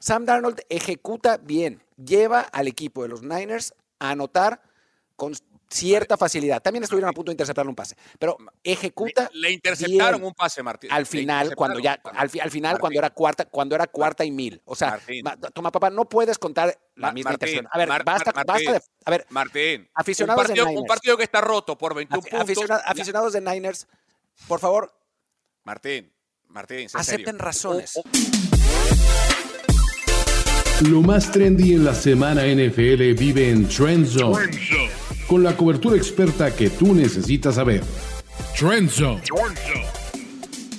Sam Darnold ejecuta bien, lleva al equipo de los Niners a anotar con cierta facilidad. También estuvieron a punto de interceptarle un pase, pero ejecuta. Le, interceptaron un pase, Martín. Al final, cuando ya, al, final, cuando era cuarta, cuando era cuarta y mil. O sea, toma papá, no puedes contar la misma Martín, A ver, basta, basta de, a ver, Martín, aficionados un partido, de Niners, un partido que está roto por 21 puntos. Aficionados, de Niners, por favor. Martín, Martín, acepten razones. Oh, oh. Lo más trendy en la semana NFL vive en Trend Zone con la cobertura experta que tú necesitas saber. Trend Zone.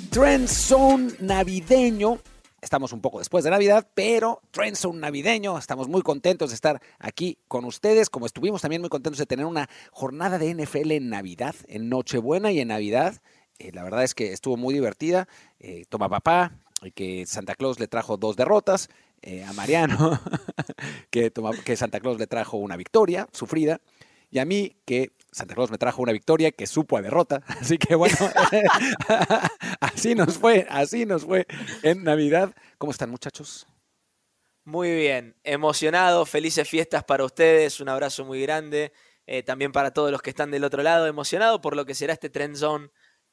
Trend Zone navideño. Estamos un poco después de Navidad, pero Trend Zone navideño. Estamos muy contentos de estar aquí con ustedes, como estuvimos también muy contentos de tener una jornada de NFL en Navidad, en Nochebuena y en Navidad. Eh, la verdad es que estuvo muy divertida. Eh, toma papá, que Santa Claus le trajo dos derrotas. Eh, a Mariano, que, Santa Claus le trajo una victoria sufrida y a mí que Santa Claus me trajo una victoria que supo a derrota. Así que bueno, así nos fue, así nos fue en Navidad. ¿Cómo están muchachos? Muy bien, emocionado, felices fiestas para ustedes, un abrazo muy grande, eh, también para todos los que están del otro lado, emocionado por lo que será este Trend Zone.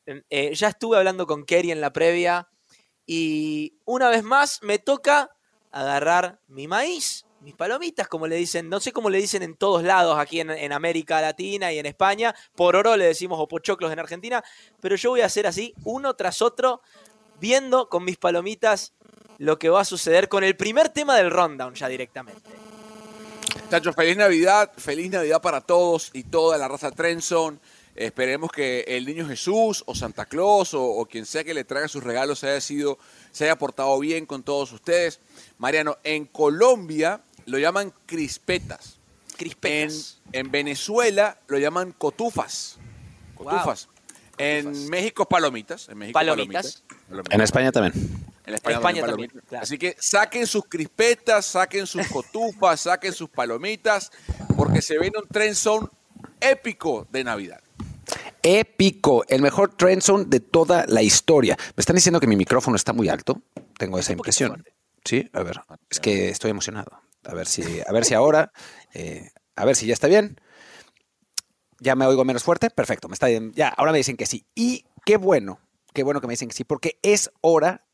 Eh, ya estuve hablando con Kerry en la previa y una vez más me toca agarrar mi maíz, mis palomitas, como le dicen, no sé cómo le dicen en todos lados aquí en, América Latina y en España, por oro le decimos o pochoclos en Argentina, pero yo voy a hacer así, uno tras otro, viendo con mis palomitas lo que va a suceder con el primer tema del rundown ya directamente. Chacho, feliz Navidad, feliz Navidad para todos y toda la raza Trenson. Esperemos que el niño Jesús o Santa Claus o, quien sea que le traiga sus regalos haya sido, se haya portado bien con todos ustedes. Mariano, en Colombia lo llaman crispetas. Crispetas. En, Venezuela lo llaman cotufas. Cotufas. En México palomitas. En México palomitas. En España también. En España, también. Así que saquen sus crispetas, saquen sus cotufas, saquen sus palomitas, porque se viene un tren son épico de Navidad. Épico, el mejor trend zone de toda la historia. Me están diciendo que mi micrófono está muy alto. Tengo esa impresión. Sí, a ver, es que estoy emocionado. A ver si, a ver si ahora, eh, a ver si ya está bien. ¿Ya me oigo menos fuerte? Perfecto, me está Ya, ahora me dicen que sí. Y qué bueno, qué bueno que me dicen que sí, porque es hora,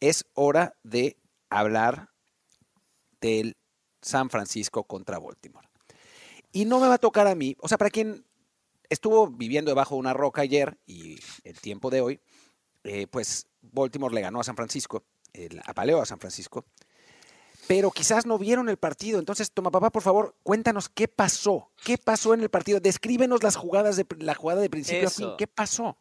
es hora de hablar del San Francisco contra Baltimore. Y no me va a tocar a mí, o sea, para quien estuvo viviendo debajo de una roca ayer y el tiempo de hoy, eh, pues Baltimore le ganó a San Francisco, el apaleó a San Francisco pero quizás no vieron el partido. Entonces, toma papá, por favor, cuéntanos qué pasó. ¿Qué pasó en el partido? Descríbenos las jugadas de la jugada de principio a fin. ¿Qué pasó?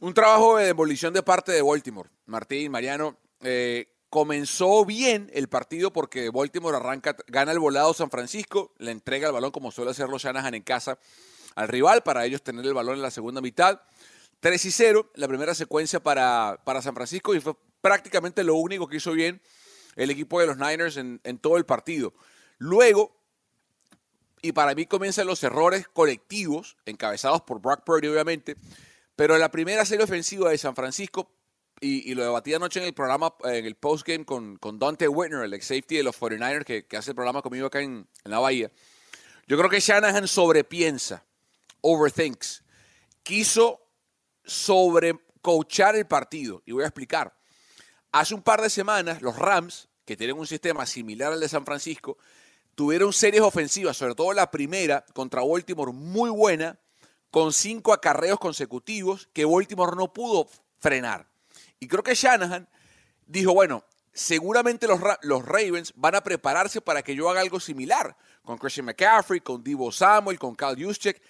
Un trabajo de demolición de parte de Baltimore. Martín, Mariano, eh, comenzó bien el partido porque Baltimore arranca, gana el volado San Francisco, le entrega el balón como suele hacerlo Shanahan en casa al rival para ellos tener el balón en la segunda mitad. 3 y 0, la primera secuencia para, para San Francisco y fue prácticamente lo único que hizo bien el equipo de los Niners en, todo el partido. Luego, y para mí comienzan los errores colectivos, encabezados por Brock Purdy obviamente, pero la primera serie ofensiva de San Francisco, y, lo debatí anoche en el programa, en el postgame con, con Dante Whitner, el ex safety de los 49ers, que, hace el programa conmigo acá en la Bahía. Yo creo que Shanahan sobrepiensa, overthinks, quiso sobrecoachar el partido, y voy a explicar. Hace un par de semanas, los Rams, que tienen un sistema similar al de San Francisco, tuvieron series ofensivas, sobre todo la primera contra Baltimore, muy buena, con cinco acarreos consecutivos que Baltimore no pudo frenar. Y creo que Shanahan dijo, bueno, seguramente los, los Ravens van a prepararse para que yo haga algo similar con Christian McCaffrey, con Divo Samuel, con Kyle Juszczyk,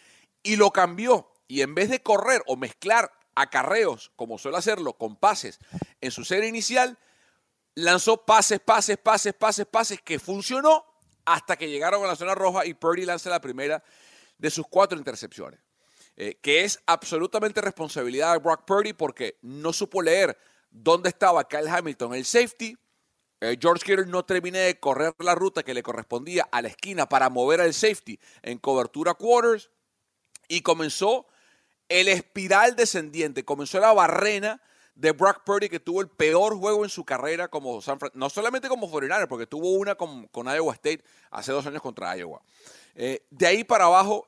y lo cambió. Y en vez de correr o mezclar acarreos, como suele hacerlo, con pases en su serie inicial, lanzó pases, pases, pases, pases, pases, que funcionó hasta que llegaron a la zona roja y Purdy lanza la primera de sus cuatro intercepciones. Eh, que es absolutamente responsabilidad de Brock Purdy porque no supo leer dónde estaba Kyle Hamilton, el safety. Eh, George Kittle no terminé de correr la ruta que le correspondía a la esquina para mover al safety en cobertura quarters y comenzó el espiral descendiente, comenzó la barrena de Brock Purdy, que tuvo el peor juego en su carrera como San Fran- no solamente como foreigner, porque tuvo una con, con Iowa State hace dos años contra Iowa. Eh, de ahí para abajo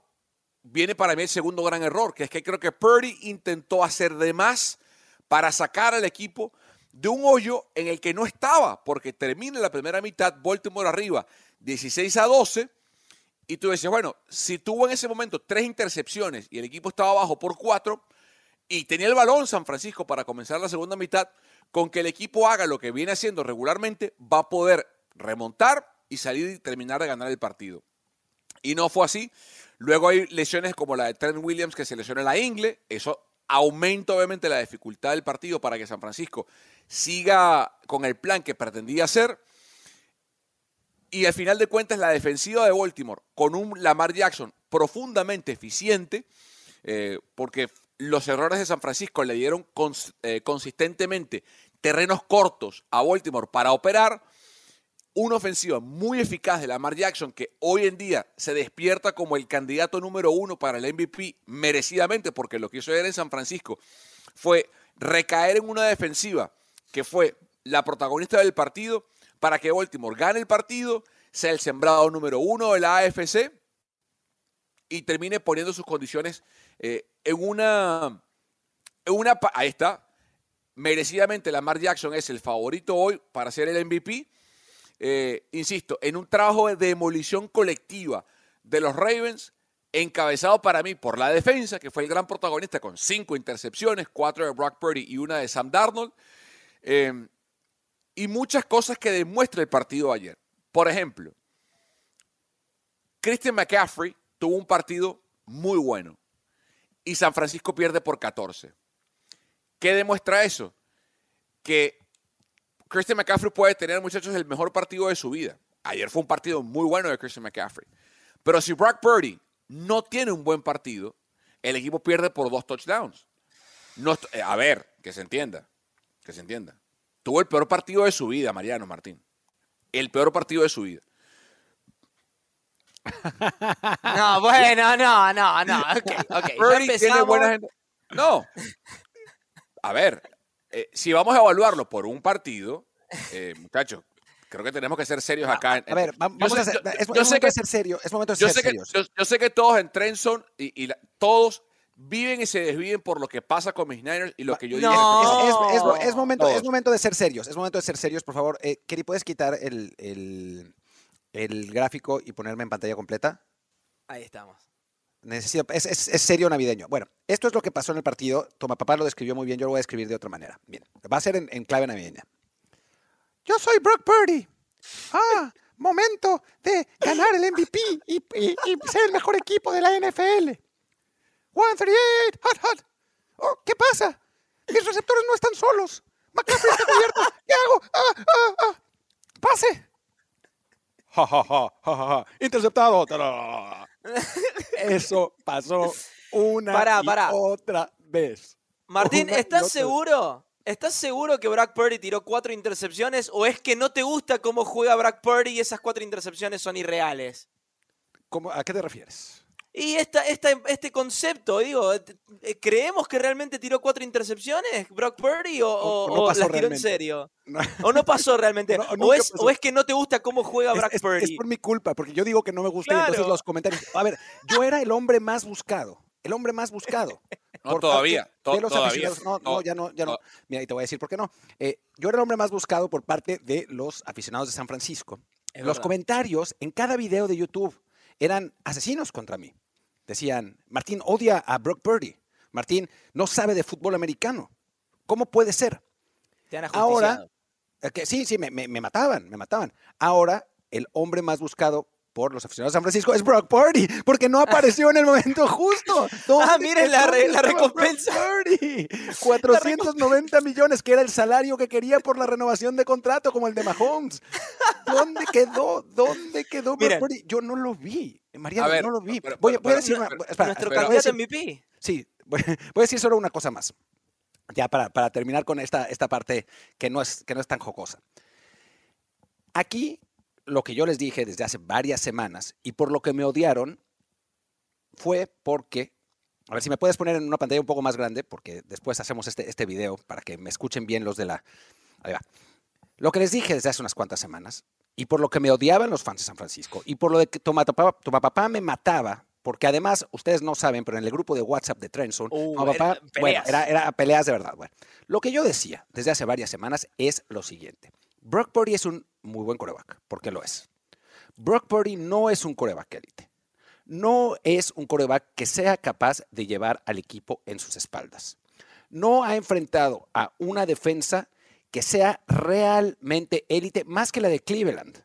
viene para mí el segundo gran error, que es que creo que Purdy intentó hacer de más para sacar al equipo de un hoyo en el que no estaba, porque termina la primera mitad, Baltimore arriba, 16 a 12, y tú decías, bueno, si tuvo en ese momento tres intercepciones y el equipo estaba abajo por cuatro, y tenía el balón San Francisco para comenzar la segunda mitad, con que el equipo haga lo que viene haciendo regularmente, va a poder remontar y salir y terminar de ganar el partido. Y no fue así. Luego hay lesiones como la de Trent Williams que se lesiona la ingle. Eso aumenta obviamente la dificultad del partido para que San Francisco siga con el plan que pretendía hacer. Y al final de cuentas la defensiva de Baltimore con un Lamar Jackson profundamente eficiente, eh, porque los errores de San Francisco le dieron cons- eh, consistentemente terrenos cortos a Baltimore para operar una ofensiva muy eficaz de Lamar Jackson que hoy en día se despierta como el candidato número uno para el MVP merecidamente porque lo que hizo en San Francisco fue recaer en una defensiva que fue la protagonista del partido para que Baltimore gane el partido, sea el sembrado número uno de la AFC y termine poniendo sus condiciones eh, en una, en una... Ahí está. Merecidamente Lamar Jackson es el favorito hoy para ser el MVP eh, insisto, en un trabajo de demolición colectiva de los Ravens, encabezado para mí por la defensa, que fue el gran protagonista con cinco intercepciones, cuatro de Brock Purdy y una de Sam Darnold, eh, y muchas cosas que demuestra el partido ayer. Por ejemplo, Christian McCaffrey tuvo un partido muy bueno y San Francisco pierde por 14. ¿Qué demuestra eso? Que Christian McCaffrey puede tener, muchachos, el mejor partido de su vida. Ayer fue un partido muy bueno de Christian McCaffrey. Pero si Brock Purdy no tiene un buen partido, el equipo pierde por dos touchdowns. No eh, a ver, que se entienda. Que se entienda. Tuvo el peor partido de su vida, Mariano Martín. El peor partido de su vida. No, bueno, no, no, no. Ok, ok. Ya empezamos. buena. No. A ver, eh, si vamos a evaluarlo por un partido, eh, muchachos, creo que tenemos que ser serios acá. A ver, va- Yo vamos sé- a hacer, yo- es, yo es sé momento que- de ser serio, es momento de yo ser sé, que, yo, yo sé que todos en Trenson y, y la- todos viven y se desviven por lo que pasa con mis Niners y lo que yo No. dije. Es, es- es- No. es momento, es momento de ser serios, es momento de ser serios, por favor. Eh, Keri, ¿puedes quitar el, el- el gráfico y ponerme en pantalla completa? Ahí estamos. Necesito, es, es- es serio navideño. Bueno, esto es lo que pasó en el partido. Toma, papá lo describió muy bien, yo lo voy a escribir de otra manera. Bien, va a ser en, en clave navideña. Yo soy Brock Purdy. Ah, momento de ganar el MVP y, y- y ser el mejor equipo de la NFL. 138, hot, hot. Oh, ¿Qué pasa? Mis receptores no están solos. McCaffrey está cubierto. ¿Qué hago? Ah, ah, ah. Pase. Ja, ja, ja, ja, ja, ja. Interceptado. Tará. Eso pasó una Pará, y otra vez. Martín, Una ¿estás seguro? ¿Estás seguro que Brock Purdy tiró cuatro intercepciones o es que no te gusta cómo juega Brock Purdy y esas cuatro intercepciones son irreales? ¿Cómo- ¿A qué te refieres? Y esta, esta, este concepto, digo, eh, ¿creemos que realmente tiró cuatro intercepciones Brock Purdy o, O- no las tiró en realmente. serio? No. ¿O no pasó realmente? No, o, es, pasó. ¿O es que no te gusta cómo juega Brock es- Purdy? es por mi culpa, porque yo digo que no me gusta y entonces los comentarios. A ver, yo era el hombre más buscado. El hombre más buscado. No, por todavía, to- de los todavía. aficionados. No, no, ya no, ya no. no. Mira, y te voy a decir por qué no. Eh, yo era el hombre más buscado por parte de los aficionados de San Francisco. Es los verdad. comentarios en cada video de YouTube eran asesinos contra mí. Decían, Martín odia a Brock Purdy. Martín no sabe de fútbol americano. ¿Cómo puede ser? Te han Ahora, eh, que sí, sí, me, me- me mataban, me mataban. Ahora, el hombre más buscado por los aficionados de San Francisco es Brock Purdy, porque no apareció en el momento justo. ¿Dónde Ah, miren la re- la Brock recompensa. Purdy? 490 millones, que era el salario que quería por la renovación de contrato, como el de Mahomes. ¿Dónde quedó? ¿Dónde quedó Brock. Purdy? Yo no lo vi. Mariano, ver, no lo vi. pero- voy, pero- voy a decir una... espera, Nuestro espera, candidato MVP. Sí, voy voy a decir solo una cosa más. Ya para, para terminar con esta, esta parte que no, es, que no es tan jocosa. Aquí lo que yo les dije desde hace varias semanas y por lo que me odiaron fue porque A ver si me puedes poner en una pantalla un poco más grande, porque después hacemos este, este video para que me escuchen bien los de la... Ahí va. Lo que les dije desde hace unas cuantas semanas, y por lo que me odiaban los fans de San Francisco, y por lo de que tu papá, me mataba, porque además, ustedes no saben, pero en el grupo de WhatsApp de Trenson, Uh, papá, era bueno, peleas. era, era peleas de verdad. Bueno, lo que yo decía desde hace varias semanas es lo siguiente. Brock Purdy es un muy buen coreback, porque lo es. Brock Purdy no es un coreback élite. No es un coreback que sea capaz de llevar al equipo en sus espaldas. No ha enfrentado a una defensa que sea realmente élite, más que la de Cleveland.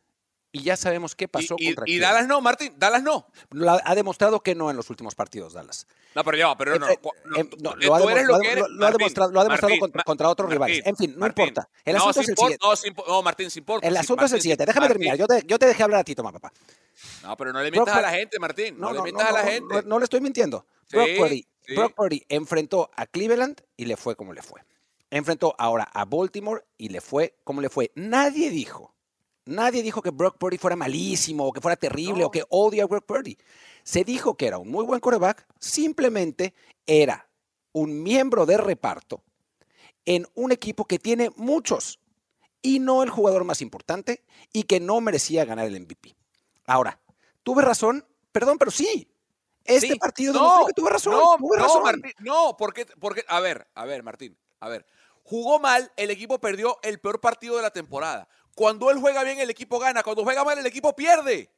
Y ya sabemos qué pasó y, y- contra y Cleveland. Dallas no, Martín, Dallas no. Ha demostrado que no en los últimos partidos, Dallas. No, pero ya, pero no. Eh, eh, no, tú- lo ha demostrado- lo ha demostrado Martín, contra- otros Martín, rivales. En fin, no Martín. importa. El no, asunto es el siguiente. No, impo- no, Martín, sí importa. El asunto es el siguiente. Déjame terminar. Yo te, yo te dejé hablar a ti, toma, papá. No, pero no le mientas a la gente, Martín. No, No, le mientas a la gente. no, le estoy mintiendo. Brock Purdy enfrentó a Cleveland y le fue como le fue. Enfrentó ahora a Baltimore y le fue como le fue. Nadie dijo, nadie dijo que Brock Purdy fuera malísimo o que fuera terrible No. o que odia a Brock Purdy. Se dijo que era un muy buen coreback, simplemente era un miembro de reparto en un equipo que tiene muchos y no el jugador más importante y que no merecía ganar el MVP. Ahora, tuve razón, perdón, pero sí. Este Sí. partido No, que tuve razón. No, tuve no. Martín, no, porque, porque, a ver, a ver, Martín, a ver. Jugó mal, el equipo perdió el peor partido de la temporada. Cuando él juega bien, el equipo gana. Cuando juega mal, el equipo pierde.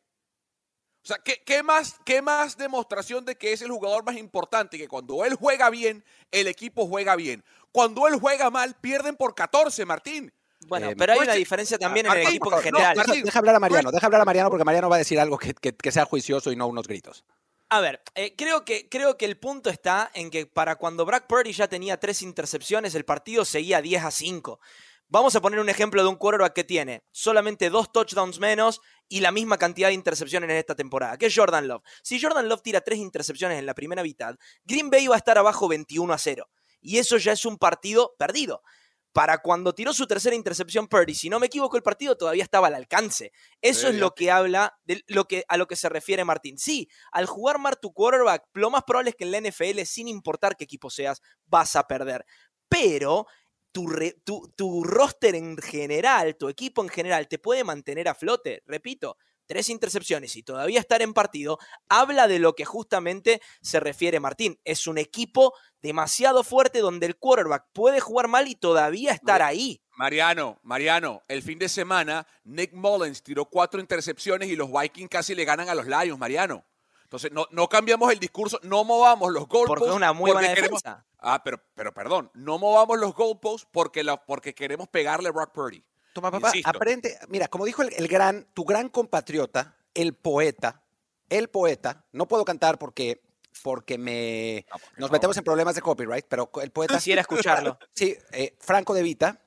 O sea, ¿qué, qué más, ¿qué más demostración de que es el jugador más importante? Que cuando él juega bien, el equipo juega bien. Cuando él juega mal, pierden por 14, Martín. Bueno, Eh, pero hay una diferencia también en el equipo en no, general. Deja, hablar a Mariano, deja hablar a Mariano porque Mariano va a decir algo que, que- que sea juicioso y no unos gritos. A ver, eh, creo, que, creo que el punto está en que para cuando Brock Purdy ya tenía tres intercepciones, el partido seguía 10 a 5. Vamos a poner un ejemplo de un quarterback que tiene solamente dos touchdowns menos y la misma cantidad de intercepciones en esta temporada, que es Jordan Love. Si Jordan Love tira tres intercepciones en la primera mitad, Green Bay va a estar abajo 21 a 0. Y eso ya es un partido perdido. Para cuando tiró su tercera intercepción Purdy, si no me equivoco, el partido todavía estaba al alcance. Eso Sí, es lo que habla de lo que, a lo que se refiere Martín. Sí, al jugar mal tu quarterback, lo más probable es que en la NFL, sin importar qué equipo seas, vas a perder. Pero tu, re- tu, tu roster en general, tu equipo en general, te puede mantener a flote. Repito, tres intercepciones y todavía estar en partido, habla de lo que justamente se refiere Martín. Es un equipo demasiado fuerte donde el quarterback puede jugar mal y todavía estar ahí. Mariano, Mariano, el fin de semana Nick Mullins tiró cuatro intercepciones y los Vikings casi le ganan a los Lions, Mariano. Entonces, no, no cambiamos el discurso, no movamos los goalposts. Porque es una muy buena queremos- defensa. Ah, pero, pero perdón, no movamos los goalposts porque, la- porque queremos pegarle a Brock Purdy. Toma, papá, Insisto. aprende. Mira, como dijo el, el gran, tu gran compatriota, el poeta, el poeta, no puedo cantar porque, porque me, Ah, porque nos no. metemos en problemas de copyright, pero el poeta, Quisiera escucharlo. sí, eh, Franco de Vita,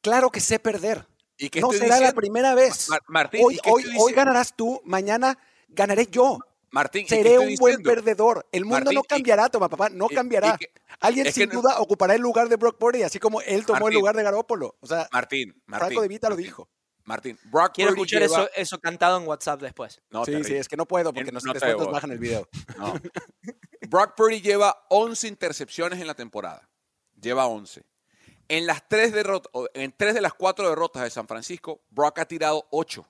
claro que sé perder. ¿Y qué No será la primera vez. Mar- Martín, hoy, ¿y qué hoy, hoy ganarás tú, mañana ganaré yo. Martín, ¿y qué Seré un buen perdedor. El mundo Martín, no y- cambiará, toma papá, no y- y cambiará. que- Alguien sin no- duda ocupará el lugar de Brock Purdy, así como él tomó el lugar de Garópolo. O sea, Martín, Martín. Franco de Vita lo dijo. Martín, Brock Quiero Purdy escuchar lleva- eso, eso cantado en WhatsApp después. No, sí, sí, es que no puedo porque no después nos bajan el video. No. Brock Purdy lleva 11 intercepciones en la temporada. Lleva 11. En las tres derrotas, en tres de las cuatro derrotas de San Francisco, Brock ha tirado 8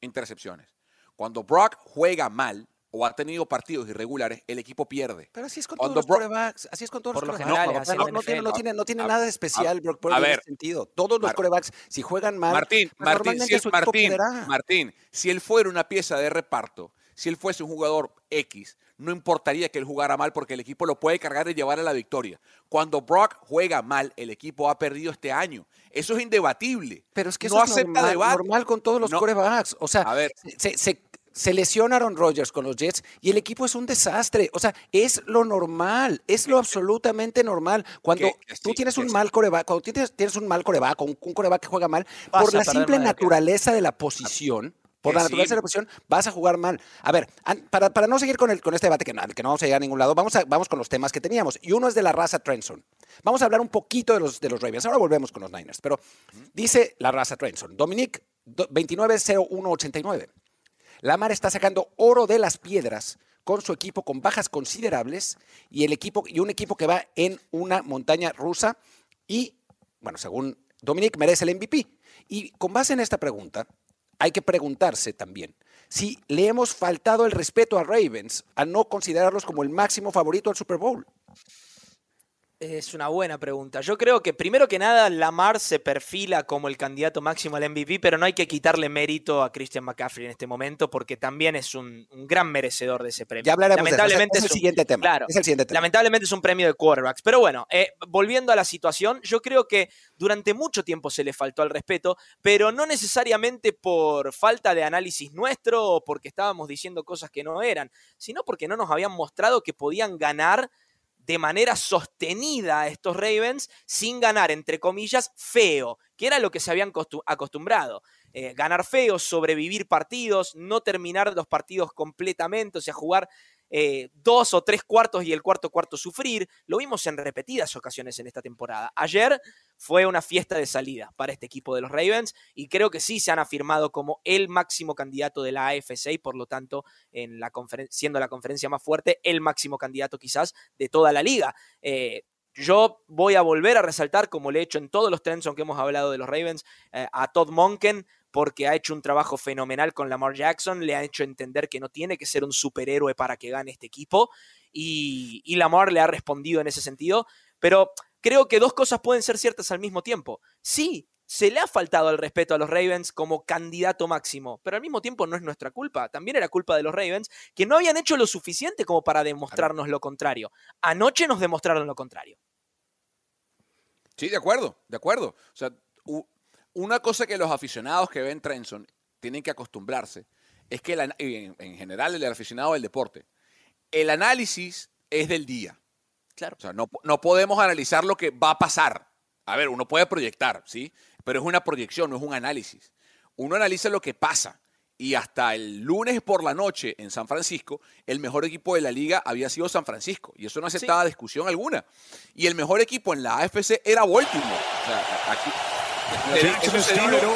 intercepciones. Cuando Brock juega mal o ha tenido partidos irregulares, el equipo pierde. Pero así es con todos los corebacks. Así es con todos Por los lo corebacks. No, es tiene, no NFL. tiene, no tiene A- nada de especial Brock Purdy a en ver. ese sentido. Todos los corebacks, si juegan mal, Martín, pues Martín, si, es- Martín, perderá. Martín, si él fuera una pieza de reparto, si él fuese un jugador X, no importaría que él jugara mal porque el equipo lo puede cargar y llevar a la victoria. Cuando Brock juega mal, el equipo ha perdido este año. Eso es indebatible. Pero es que no eso es acepta normal, debate. normal con todos los No. corebacks. O sea, A ver. se, se, se lesiona Aaron Rodgers con los Jets y el equipo es un desastre. O sea, es lo normal, es lo absolutamente normal. Cuando tú tienes un mal coreback, cuando tienes, tienes un mal coreback un, un coreback que juega mal, Vas por la simple naturaleza de la posición, por la sí. naturaleza de la posición, vas a jugar mal. A ver, para, para no seguir con, el, con este debate que no, que no vamos a llegar a ningún lado, vamos, a- vamos con los temas que teníamos. Y uno es de la raza Trenson. Vamos a hablar un poquito de los, de los Ravens. Ahora volvemos con los Niners. Pero dice la raza Trenson. Dominic do- 290189. Lamar está sacando oro de las piedras con su equipo con bajas considerables y el equipo y un equipo que va en una montaña rusa y bueno, según Dominic merece el MVP. Y con base en esta pregunta, hay que preguntarse también si le hemos faltado el respeto a Ravens al no considerarlos como el máximo favorito al Super Bowl. Es una buena pregunta. Yo creo que primero que nada Lamar se perfila como el candidato máximo al MVP, pero no hay que quitarle mérito a Christian McCaffrey en este momento porque también es un, un gran merecedor de ese premio. Ya hablaremos lamentablemente de eso. Es, el un- siguiente tema. Claro, es el siguiente tema. Lamentablemente es un premio de quarterbacks. Pero bueno, eh, volviendo a la situación, yo creo que durante mucho tiempo se le faltó al respeto, pero no necesariamente por falta de análisis nuestro o porque estábamos diciendo cosas que no eran, sino porque no nos habían mostrado que podían ganar de manera sostenida a estos Ravens sin ganar, entre comillas, feo, que era lo que se habían costu- acostumbrado. Eh, ganar feo, sobrevivir partidos, no terminar los partidos completamente, o sea, jugar eh, dos o tres cuartos y el cuarto cuarto sufrir. Lo vimos en repetidas ocasiones en esta temporada. Ayer fue una fiesta de salida para este equipo de los Ravens y creo que sí se han afirmado como el máximo candidato de la AFC y por lo tanto, en la siendo la conferencia más fuerte, el máximo candidato quizás de toda la liga. Eh, yo voy a volver a resaltar, como le he hecho en todos los trends que hemos hablado de los Ravens, eh, a Todd Monken, porque ha hecho un trabajo fenomenal con Lamar Jackson, le ha hecho entender que no tiene que ser un superhéroe para que gane este equipo, y, Lamar le ha respondido en ese sentido, pero creo que dos cosas pueden ser ciertas al mismo tiempo. Sí, se le ha faltado el respeto a los Ravens como candidato máximo, pero al mismo tiempo no es nuestra culpa, también era culpa de los Ravens, que no habían hecho lo suficiente como para demostrarnos lo contrario. Anoche nos demostraron lo contrario. Sí, de acuerdo, de acuerdo. O sea, una cosa que los aficionados que ven Trenson tienen que acostumbrarse es que el en, en general el aficionado del deporte, el análisis es del día. Claro. O sea, no, no podemos analizar lo que va a pasar. A ver, uno puede proyectar, ¿sí? Pero es una proyección, no es un análisis. Uno analiza lo que pasa. Y hasta el lunes por la noche en San Francisco, el mejor equipo de la liga había sido San Francisco. Y eso no aceptaba discusión alguna. Y el mejor equipo en la AFC era Baltimore. O sea, aquí. Eso se dijo,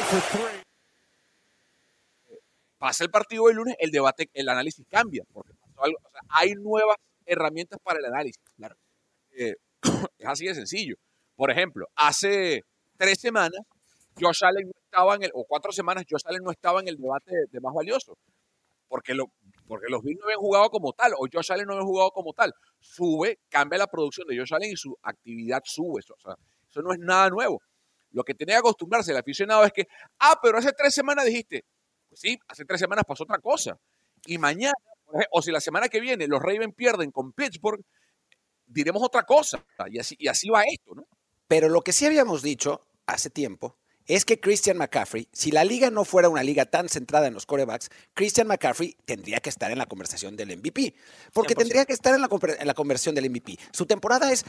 pasa el partido del lunes, el debate, el análisis cambia. Porque pasó algo, o sea, hay nuevas herramientas para el análisis. Claro. Eh, es así de sencillo. Por ejemplo, hace tres semanas, Josh Allen no estaba en el, o cuatro semanas, Josh Allen no estaba en el debate de, de más valioso. Porque, lo, porque los Bills no habían jugado como tal, o Josh Allen no había jugado como tal. Sube, cambia la producción de Josh Allen y su actividad sube. Eso, o sea, eso no es nada nuevo. Lo que tiene que acostumbrarse el aficionado es que, ah, pero hace tres semanas dijiste, pues sí, hace tres semanas pasó otra cosa. Y mañana, o si la semana que viene los Ravens pierden con Pittsburgh, diremos otra cosa. Y así, y así va esto, ¿no? Pero lo que sí habíamos dicho hace tiempo es que Christian McCaffrey, si la liga no fuera una liga tan centrada en los corebacks, Christian McCaffrey tendría que estar en la conversación del MVP. Porque 100%. tendría que estar en la, en la conversión del MVP. Su temporada es,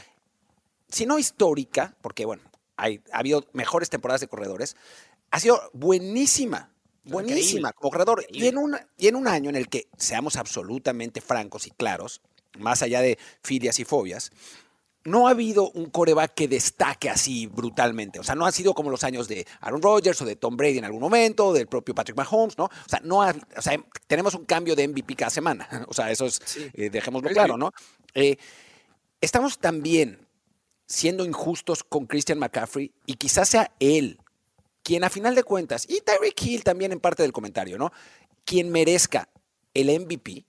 si no histórica, porque bueno, hay, ha habido mejores temporadas de corredores, ha sido buenísima. Buenísima Increíble. como corredor. Y en, una- y en un año en el que seamos absolutamente francos y claros, más allá de filias y fobias, no ha habido un coreback que destaque así brutalmente. O sea, no ha sido como los años de Aaron Rodgers o de Tom Brady en algún momento, o del propio Patrick Mahomes, ¿no? O sea, no ha- o sea, tenemos un cambio de MVP cada semana. O sea, eso es, Sí. eh, dejémoslo claro. ¿no? Eh, estamos también siendo injustos con Christian McCaffrey y quizás sea él quien a final de cuentas, y Tyreek Hill también en parte del comentario, ¿no? Quien merezca el MVP.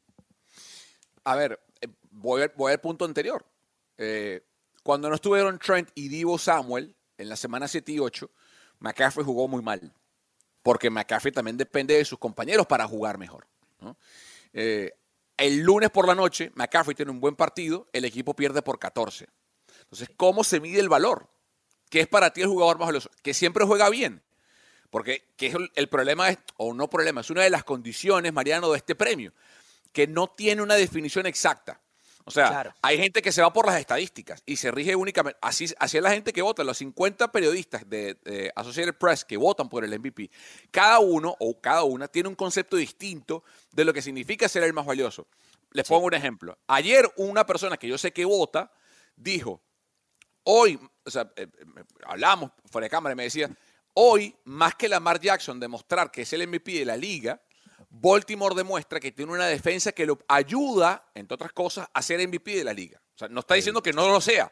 A ver, eh, voy, al- punto anterior. Eh, cuando no estuvieron Trent y Divo Samuel en la semana 7 y 8, McCaffrey jugó muy mal. Porque McCaffrey también depende de sus compañeros para jugar mejor. Eh, el lunes por la noche, McCaffrey tiene un buen partido, el equipo pierde por 14. Entonces, ¿cómo se mide el valor? ¿Qué es para ti el jugador más valioso? Que siempre juega bien. Porque que es el, el problema, es, o no problema, es una de las condiciones, Mariano, de este premio, que no tiene una definición exacta. O sea, Claro. hay gente que se va por las estadísticas y se rige únicamente. Así, así es la gente que vota, los 50 periodistas de, de Associated Press que votan por el MVP. Cada uno o cada una tiene un concepto distinto de lo que significa ser el más valioso. Les pongo un ejemplo. Ayer una persona que yo sé que vota dijo, hoy, o sea, eh, eh, hablamos fuera de cámara y me decía, hoy, más que Lamar Jackson demostrar que es el MVP de la liga, Baltimore demuestra que tiene una defensa que lo ayuda, entre otras cosas, a ser MVP de la liga. O sea, no está diciendo que no lo sea.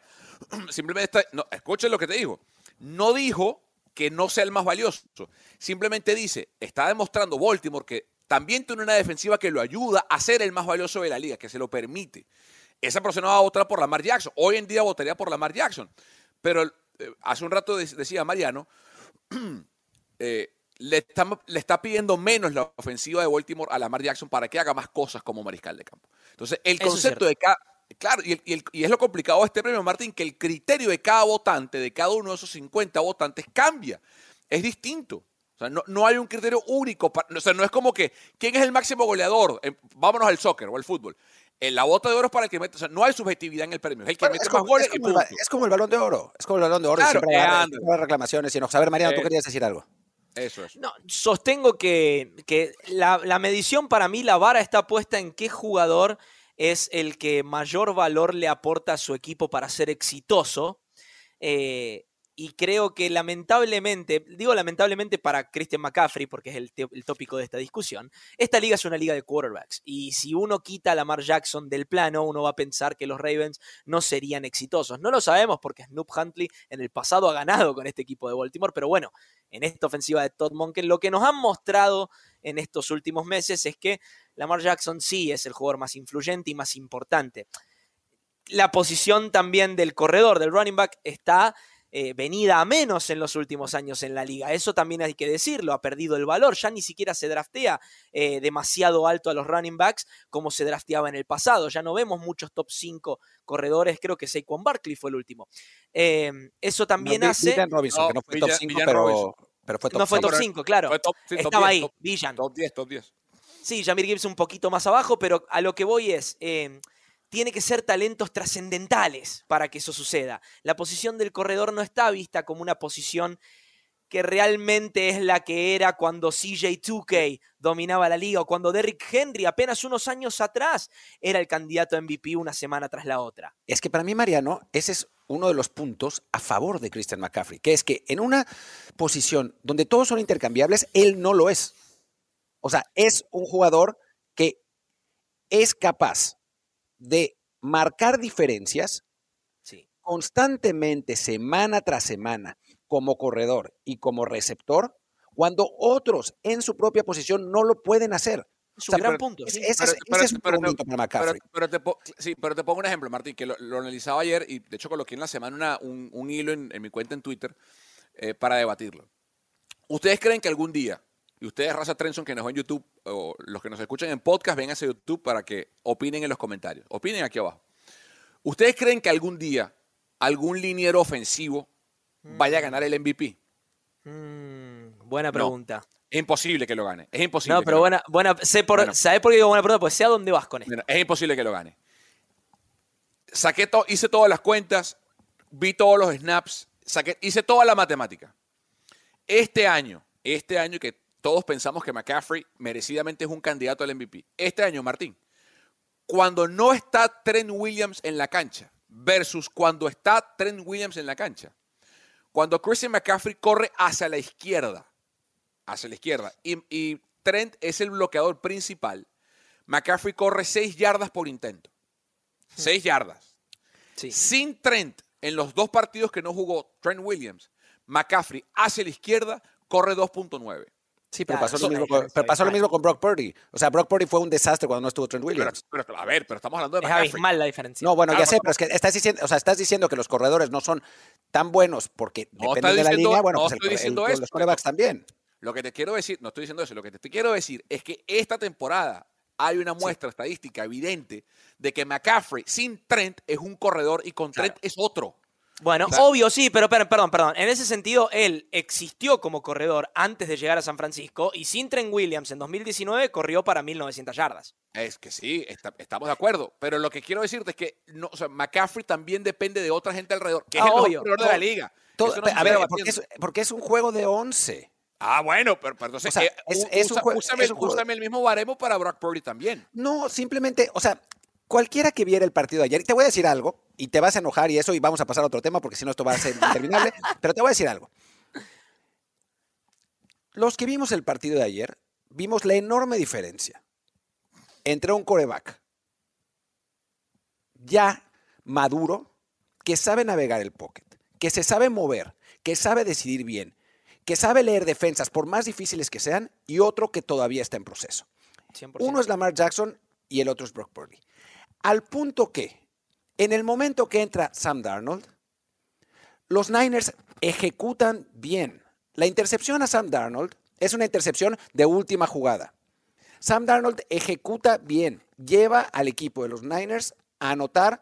Simplemente está, no, escuchen lo que te digo. No dijo que no sea el más valioso. Simplemente dice, está demostrando Baltimore que también tiene una defensiva que lo ayuda a ser el más valioso de la liga, que se lo permite. Esa persona va a votar por Lamar Jackson. Hoy en día votaría por Lamar Jackson. Pero eh, hace un rato decía Mariano, eh, le, está, le está pidiendo menos la ofensiva de Baltimore a Lamar Jackson para que haga más cosas como mariscal de campo. Entonces, el concepto de cada... Claro, y, y, es lo complicado de este premio, Martín, que el criterio de cada votante, de cada uno de esos 50 votantes, cambia. Es distinto. O sea, no, no hay un criterio único. o sea, no es como que, ¿quién es el máximo goleador? Eh, vámonos al soccer o al fútbol. En la bota de oro es para el que mete. O sea, no hay subjetividad en el premio. Es el que mete más goles. Es como, el, es como, el, balón de oro. Es como el balón de oro. Claro, siempre hay, reclamaciones. Y no. A ver, Mariano, tú eh, querías decir algo. Eso es. No, sostengo que, que la, la, medición para mí, la vara está puesta en qué jugador es el que mayor valor le aporta a su equipo para ser exitoso. Eh, y creo que lamentablemente, digo lamentablemente para Christian McCaffrey, porque es el, el, tópico de esta discusión, esta liga es una liga de quarterbacks. Y si uno quita a Lamar Jackson del plano, uno va a pensar que los Ravens no serían exitosos. No lo sabemos porque Snoop Huntley en el pasado ha ganado con este equipo de Baltimore, pero bueno, en esta ofensiva de Todd Monken, lo que nos han mostrado en estos últimos meses es que Lamar Jackson sí es el jugador más influyente y más importante. La posición también del corredor, del running back, está eh, venida a menos en los últimos años en la liga. Eso también hay que decirlo, ha perdido el valor, ya ni siquiera se draftea eh, demasiado alto a los running backs como se drafteaba en el pasado. Ya no vemos muchos top 5 corredores, creo que Saquon Barkley fue el último. Em, eso también hace... no, no fue top 5, pero, pero, fue top No fue top 5, claro. Estaba ahí, Villan. Top 10, top 10. Sí, Jamir Gibbs un poquito más abajo, pero a lo que voy es, tiene que ser talentos trascendentales para que eso suceda. La posición del corredor no está vista como una posición que realmente es la que era cuando CJ 2K dominaba la liga o cuando Derrick Henry apenas unos años atrás era el candidato a MVP una semana tras la otra. Es que para mí, Mariano, ese es uno de los puntos a favor de Christian McCaffrey, que es que en una posición donde todos son intercambiables, él no lo es. O sea, es un jugador que es capaz de marcar diferencias constantemente, semana tras semana, como corredor y como receptor, cuando otros en su propia posición no lo pueden hacer. Es un gran punto. Ese es un punto para McCaffrey. Pero, te, sí, pero te pongo un ejemplo, Martín, que lo, analizaba ayer y de hecho coloqué en la semana un, hilo en, mi cuenta en Twitter eh, para debatirlo. ¿Ustedes creen que algún día y ustedes, Raza Trenson, que nos ven en YouTube, o los que nos escuchan en podcast, ven a ese YouTube para que opinen en los comentarios. Opinen aquí abajo. ¿Ustedes creen que algún día algún liniero ofensivo vaya a mm. ganar el MVP? Mm, buena pregunta. es imposible que lo gane. Es imposible. No, pero buena, buena, sé por, ¿sabes por qué digo buena pregunta? Pues sé a dónde vas con esto. es imposible que lo gane. Saqué hice todas las cuentas, vi todos los snaps, saqué, hice toda la matemática. Este año, este año que todos pensamos que McCaffrey merecidamente es un candidato al MVP. Este año, Martín, cuando no está Trent Williams en la cancha versus cuando está Trent Williams en la cancha, cuando Christian McCaffrey corre hacia la izquierda, hacia la izquierda, y, Trent es el bloqueador principal, McCaffrey corre seis yardas por intento. Seis yardas. Sin Trent, en los dos partidos que no jugó Trent Williams, McCaffrey hacia la izquierda corre 2.9. Sí, pero, pasó, lo mismo, con, pasó lo mismo con Brock Purdy. O sea, Brock Purdy fue un desastre cuando no estuvo Trent Williams. Pero, a ver, pero estamos hablando de Es abismal la diferencia. No, bueno, ya sé, pero es que estás diciendo, o sea, estás diciendo que los corredores no son tan buenos porque dependen de la línea. Bueno, pues el, los corebacks también. Lo que te quiero decir, no estoy diciendo eso, lo que te quiero decir es que esta temporada hay una muestra estadística evidente de que McCaffrey sin Trent es un corredor y con Trent es otro. Bueno, obvio sí, pero perdón, perdón. En ese sentido, él existió como corredor antes de llegar a San Francisco y sin Trent Williams en 2019 corrió para 1900 yardas. Es que sí, estamos de acuerdo. Pero lo que quiero decirte es que no, o sea, McCaffrey también depende de otra gente alrededor, que es el obvio, corredor de la liga. a ver, porque es, un juego de 11. Ah, bueno, pero, entonces eh, es, un, úsame, el mismo baremo para Brock Purdy también. No, simplemente, o sea, cualquiera que viera el partido de ayer, y te voy a decir algo, y te vas a enojar y eso, y vamos a pasar a otro tema porque si no esto va a ser interminable, pero te voy a decir algo. Los que vimos el partido de ayer, vimos la enorme diferencia entre un coreback ya maduro, que sabe navegar el pocket, que se sabe mover, que sabe decidir bien, que sabe leer defensas por más difíciles que sean, y otro que todavía está en proceso. 100%. Uno es Lamar Jackson y el otro es Brock Purdy. Al punto que, en el momento que entra Sam Darnold, los Niners ejecutan bien. La intercepción a Sam Darnold es una intercepción de última jugada. Sam Darnold ejecuta bien, lleva al equipo de los Niners a anotar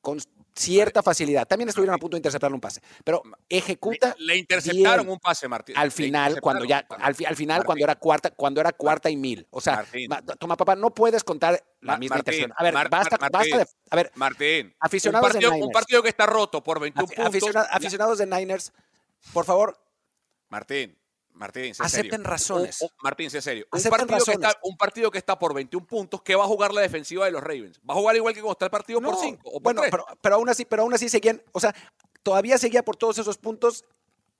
con cierta facilidad. También estuvieron a punto de interceptarle un pase, pero ejecuta Le interceptaron bien un pase, Martín. al Le final cuando ya interceptaron un al, final Martín, cuando era cuarta cuando era cuarta y mil o sea ma- toma papá no puedes contar la Ma- misma intercepción a ver Mar- basta basta de, a ver Martín, Aficionados un de partido, un Niners. partido que está roto por 21 afi- puntos. aficiona- aficionados de Niners por favor Martín, Martín, sé Acepten serio. razones. Un- un- Martín, sé serio. Un partido, que está, un partido que está por 21 puntos, ¿qué va a jugar la defensiva de los Ravens? ¿Va a jugar igual que cuando está el partido por No, 5 o por bueno 3? pero, pero aún así pero aún así seguían o sea todavía seguía por todos esos puntos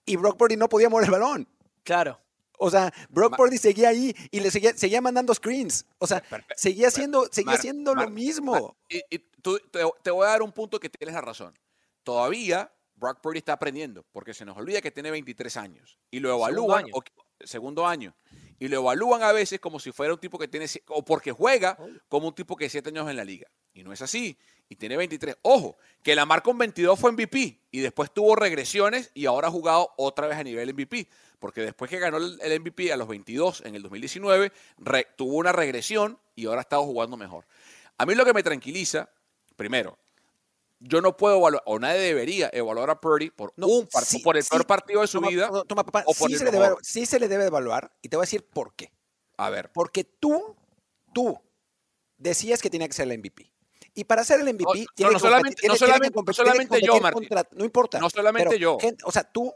y Brock Purdy no podía mover el balón Claro. o sea, Brock Purdy seguía ahí y le seguía, seguía mandando screens. O sea, seguía haciendo, seguía Mar- haciendo lo mismo. Mar- y, y tú- te, te voy a dar un punto que tienes la razón. Todavía Brock Purdy está aprendiendo, porque se nos olvida que tiene 23 años. Y lo Segundo evalúan, año. o- segundo año, y lo evalúan a veces como si fuera un tipo que tiene, o porque juega como un tipo que tiene 7 años en la liga. Y no es así. Y tiene 23. Ojo, que la marca con 22 fue MVP y después tuvo regresiones y ahora ha jugado otra vez a nivel MVP. Porque después que ganó el el MVP a los 22 en el 2019, re- tuvo una regresión y ahora ha estado jugando mejor. A mí lo que me tranquiliza, primero, yo no puedo evaluar, o nadie debería evaluar a Purdy por, No, un par- sí, por el sí. peor partido de su Toma- vida. toma, papá, o por sí el se, le debe, sí se le debe evaluar y te voy a decir por qué. A ver, Porque tú, tú decías que tenía que ser el MVP. Y para ser el MVP, No, tiene no, que competir- solamente- tiene- no solamente- competir- no solamente yo, competir Martín. contra- no importa. No solamente pero, yo. gente, o sea, tú,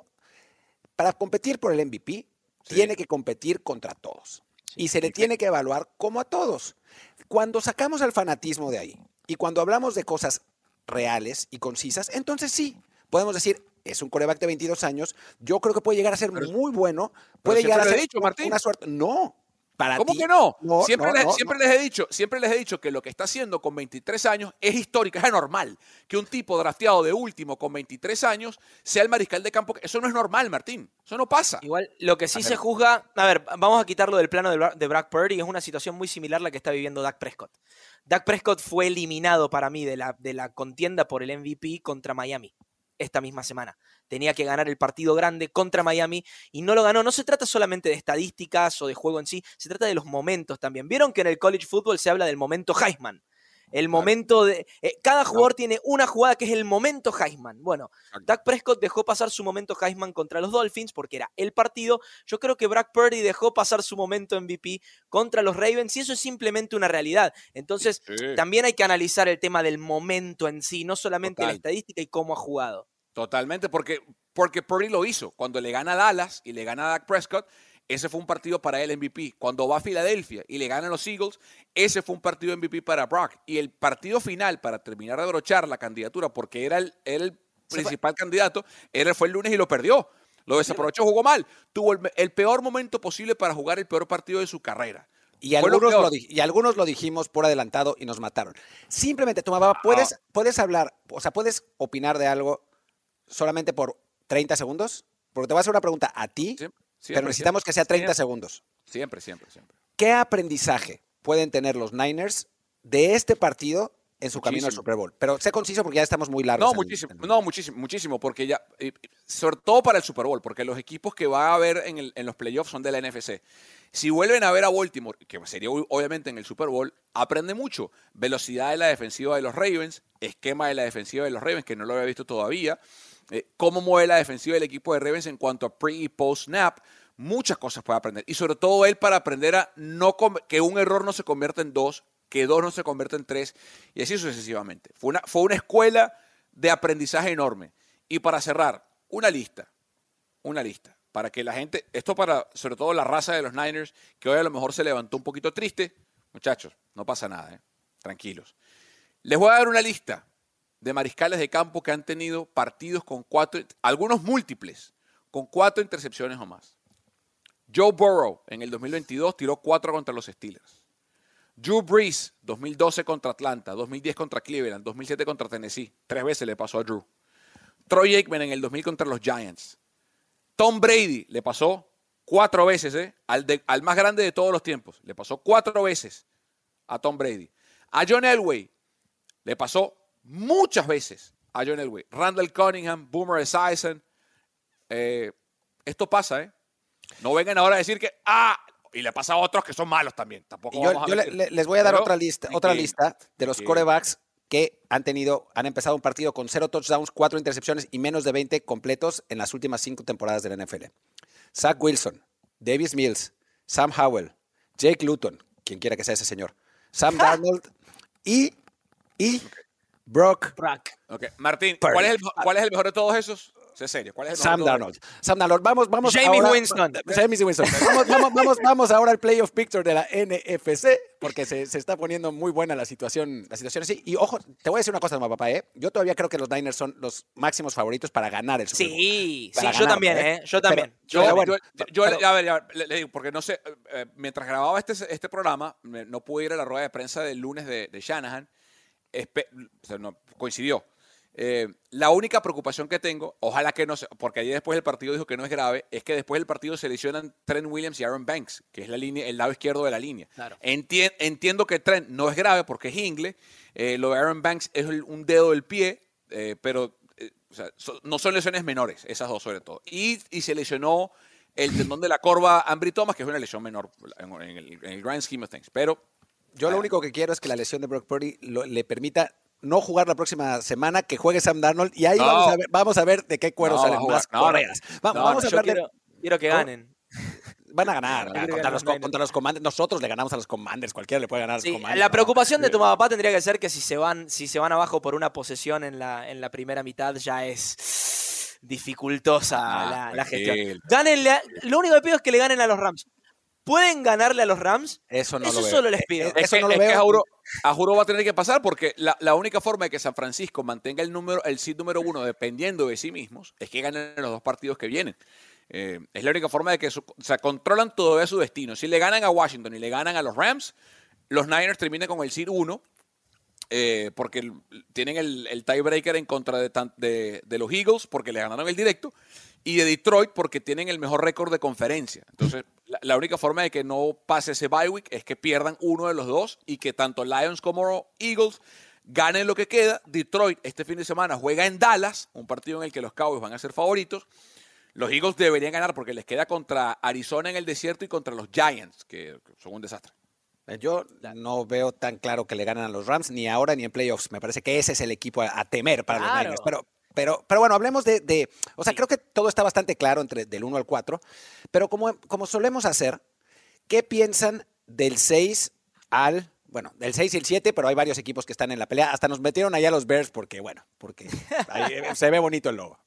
para competir por el MVP, Sí. tiene que competir contra todos. Y se le tiene que evaluar como a todos. Cuando sacamos al fanatismo de ahí y cuando hablamos de cosas reales y concisas, entonces sí, podemos decir, es un coreback de 22 años, yo creo que puede llegar a ser Pero- muy bueno, puede llegar a ser dicho, Martín. una suerte. No, para ¿Cómo ti. que no? No, siempre no, les, no, siempre no. les he dicho, siempre les he dicho que lo que está haciendo con 23 años es histórico, es anormal. Que un tipo drafteado de último con 23 años sea el mariscal de campo. Eso no es normal, Martín. Eso no pasa. Igual, lo que sí A se ver. juzga. A ver, vamos a quitarlo del plano de, de Brock Purdy. Es una situación muy similar a la que está viviendo Dak Prescott. Dak Prescott fue eliminado para mí de la, de la contienda por el MVP contra Miami esta misma semana. Tenía que ganar el partido grande contra Miami y no lo ganó. No se trata solamente de estadísticas o de juego en sí, se trata de los momentos también. Vieron que en el college football se habla del momento Heisman. El momento de. eh, cada jugador tiene una jugada que es el momento Heisman. Bueno. Dak Prescott dejó pasar su momento Heisman contra los Dolphins porque era el partido. Yo creo que Brock Purdy dejó pasar su momento MVP contra los Ravens y eso es simplemente una realidad. Entonces, Sí, también hay que analizar el tema del momento en sí, no solamente la estadística y cómo ha jugado. Totalmente, porque, porque Purdy lo hizo. Cuando le gana a Dallas y le gana a Dak Prescott, ese fue un partido para él MVP. Cuando va a Filadelfia y le ganan los Eagles, ese fue un partido MVP para Brock. Y el partido final, para terminar de brochar la candidatura, porque era el, era el principal candidato, era, fue el lunes y lo perdió. Lo desaprovechó, jugó mal. Tuvo el, el peor momento posible para jugar el peor partido de su carrera. Y algunos, lo, y algunos lo dijimos por adelantado y nos mataron. Simplemente, toma, papá, ¿puedes, puedes hablar, o sea, puedes opinar de algo solamente por 30 segundos? Porque te voy a hacer una pregunta a ti, Siempre, pero siempre, necesitamos que sea 30 siempre, segundos. Siempre, siempre, siempre. ¿Qué aprendizaje pueden tener los Niners de este partido en su camino al. Super Bowl? Pero sé conciso porque ya estamos muy largos. No, muchísimo, no, muchísimo, muchísimo, porque ya, eh, sobre todo para el Super Bowl, porque los equipos que va a haber en, el- en los playoffs son de la NFC. Si vuelven a ver a Baltimore, que sería obviamente en el Super Bowl, aprende mucho. Velocidad de la defensiva de los Ravens, esquema de la defensiva de los Ravens, que no lo había visto todavía, eh, cómo mueve la defensiva del equipo de Ravens en cuanto a pre y post snap. Muchas cosas puede aprender. Y sobre todo él para aprender a que un error no se convierta en dos, que dos no se convierta en tres, y así sucesivamente. Fue una, fue una escuela de aprendizaje enorme. Y para cerrar, una lista. Una lista. Para que la gente, esto para sobre todo la raza de los Niners, que hoy a lo mejor se levantó un poquito triste. Muchachos, no pasa nada, ¿eh? tranquilos. Les voy a dar una lista de mariscales de campo que han tenido partidos con cuatro, algunos múltiples, con cuatro intercepciones o más. Joe Burrow en el 2022 tiró cuatro contra los Steelers. Drew Brees, 2012 contra Atlanta, 2010 contra Cleveland, 2007 contra Tennessee. Tres veces le pasó a Drew. Troy Aikman en el 2000 contra los Giants. Tom Brady le pasó cuatro veces, ¿eh? al, al más grande de todos los tiempos. Le pasó cuatro veces a Tom Brady. A John Elway le pasó muchas veces a John Elway. Randall Cunningham, Boomer Esiason. Eh, esto pasa, ¿eh? No vengan ahora a decir que, ah, y le pasa a otros que son malos también. Tampoco yo, les voy a dar otra lista, otra lista de los corebacks que han tenido, han empezado un partido con cero touchdowns, cuatro intercepciones y menos de 20 completos en las últimas cinco temporadas de la NFL. Zach Wilson, Davis Mills, Sam Howell, Jake Luton, quien quiera que sea ese señor, Sam Darnold y, y Brock. Brock. Martín, ¿cuál es, el, ¿cuál es el mejor de todos esos? Sé serio. ¿Cuál es el Sam Darnold. Sam Darnold. Vamos, vamos. Jamie Winston. Jamie Winston. Vamos, vamos, vamos, vamos, ahora al playoff picture de la NFC, porque se, se, está poniendo muy buena la situación, la situación así. Y ojo, te voy a decir una cosa, papá, ¿eh? Yo todavía creo que los Niners son los máximos favoritos para ganar el Super Bowl. Sí, sí, yo también, ¿eh? Yo también. yo, yo, a ver, le, digo, porque no sé, eh, eh, mientras grababa este, este programa, no pude ir a la rueda de prensa del lunes de, de Shanahan. O sea, no, coincidió. Eh, la única preocupación que tengo, ojalá que no sea, porque ayer después del partido dijo que no es grave, es que después del partido se lesionan Trent Williams y Aaron Banks, que es la línea, el lado izquierdo de la línea. entiendo que Trent no es grave porque es ingle, eh, lo de Aaron Banks es un dedo del pie, eh, pero no son lesiones menores, esas dos sobre todo. Y, se lesionó el tendón de la corva Ambry Thomas, que es una lesión menor en, el, grand scheme of things. Pero yo lo único que quiero es que la lesión de Brock Purdy le permita no jugar la próxima semana, que juegue Sam Darnold y ahí vamos, a ver, vamos a ver de qué cuero salen más correas. vamos, a ver quiero, quiero, que ganen. Van a ganar contra, los, contra, los, Commanders. Nosotros le ganamos a los Commanders. Cualquiera le puede ganar a los Commanders. La preocupación de tu papá tendría que ser que si se van, si se van abajo por una posesión en la, en la primera mitad ya es dificultosa ah, la, gestión. Gánenle, lo único que pido es que le ganen a los Rams. ¿Pueden ganarle a los Rams? Eso no Eso solo les pido. Eso no lo veo. A juro, va a tener que pasar porque la, única forma de que San Francisco mantenga el número, el seed número uno dependiendo de sí mismos es que ganen los dos partidos que vienen. Eh, es la única forma de que o sea, controlan todavía su destino. Si le ganan a Washington y le ganan a los Rams, los Niners terminan con el seed 1 eh, porque tienen el, tiebreaker en contra de, los Eagles porque le ganaron el directo y de Detroit porque tienen el mejor récord de conferencia. Entonces, la, única forma de que no pase ese bye week es que pierdan uno de los dos y que tanto Lions como Eagles ganen lo que queda. Detroit este fin de semana juega en Dallas, un partido en el que los Cowboys van a ser favoritos. Los Eagles deberían ganar porque les queda contra Arizona en el desierto y contra los Giants, que son un desastre. Yo no veo tan claro que le ganen a los Rams ni ahora ni en playoffs. Me parece que ese es el equipo a, temer para los Niners. Pero, pero, pero bueno, hablemos de, o sea, creo que todo está bastante claro entre del 1 al 4, pero como, como solemos hacer, ¿qué piensan del 6 al, bueno, del 6 y el 7, pero hay varios equipos que están en la pelea, hasta nos metieron allá los Bears porque, bueno, porque se ve bonito el logo.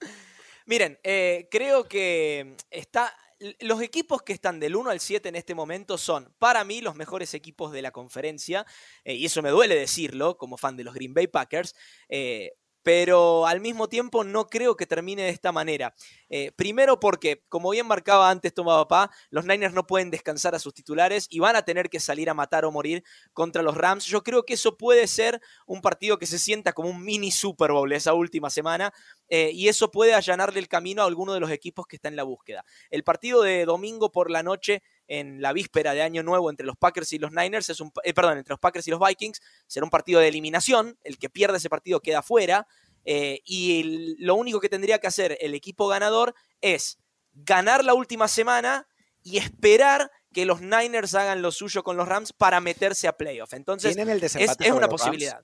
Miren, eh, creo que está, los equipos que están del 1 al 7 en este momento son, para mí, los mejores equipos de la conferencia, eh, y eso me duele decirlo como fan de los Green Bay Packers. Eh, pero al mismo tiempo no creo que termine de esta manera. Eh, primero porque, como bien marcaba antes Toma Papá, los Niners no pueden descansar a sus titulares y van a tener que salir a matar o morir contra los Rams. Yo creo que eso puede ser un partido que se sienta como un mini Super Bowl esa última semana eh, y eso puede allanarle el camino a alguno de los equipos que está en la búsqueda. El partido de domingo por la noche en la víspera de Año Nuevo entre los Packers y los Niners, es un, eh, perdón, entre los Packers y los Vikings, será un partido de eliminación, el que pierde ese partido queda fuera, eh, y lo único que tendría que hacer el equipo ganador es ganar la última semana y esperar que los Niners hagan lo suyo con los Rams para meterse a playoff. Entonces, es, una posibilidad.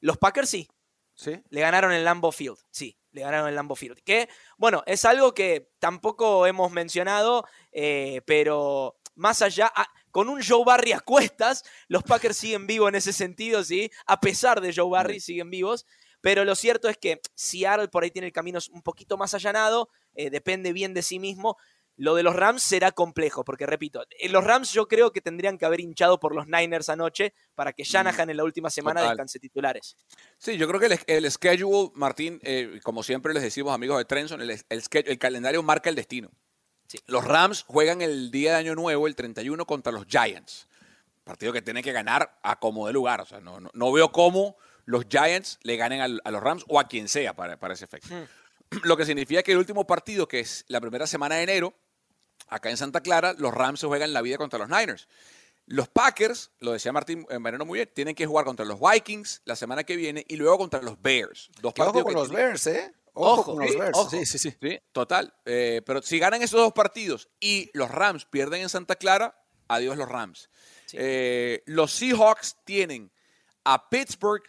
Los Packers sí. ¿Sí? Le ganaron en Lambeau Field, sí le ganaron el Lambo Field. Que, bueno, es algo que tampoco hemos mencionado, eh, pero más allá, ah, con un Joe Barry a cuestas, los Packers siguen vivos en ese sentido, ¿sí? A pesar de Joe Barry, siguen vivos. Pero lo cierto es que Seattle por ahí tiene el camino un poquito más allanado, eh, depende bien de sí mismo. Lo de los Rams será complejo, porque repito, eh, los Rams yo creo que tendrían que haber hinchado por los Niners anoche para que Shanahan en la última semana descanse titulares. Sí, yo creo que el, schedule, Martín, eh, como siempre les decimos amigos de Trenson, el, el, calendario marca el destino. Los Rams juegan el día de Año Nuevo, el 31, contra los Giants. Partido que tienen que ganar a como de lugar. O sea, no, no, no veo cómo los Giants le ganen al- a, los Rams o a quien sea para, para ese efecto. Lo que significa que el último partido, que es la primera semana de enero, acá en Santa Clara, los Rams se juegan la vida contra los Niners. Los Packers, lo decía Martín eh, Moreno muy bien, tienen que jugar contra los Vikings la semana que viene y luego contra los Bears. Dos Que ojo partidos con que los tienen- Bears, ¿eh? Ojo, Ojo, con los Bears. ojo. Sí, sí, sí. Sí, total. Eh, pero si ganan esos dos partidos y los Rams pierden en Santa Clara, adiós los Rams. Sí. Eh, los Seahawks tienen a Pittsburgh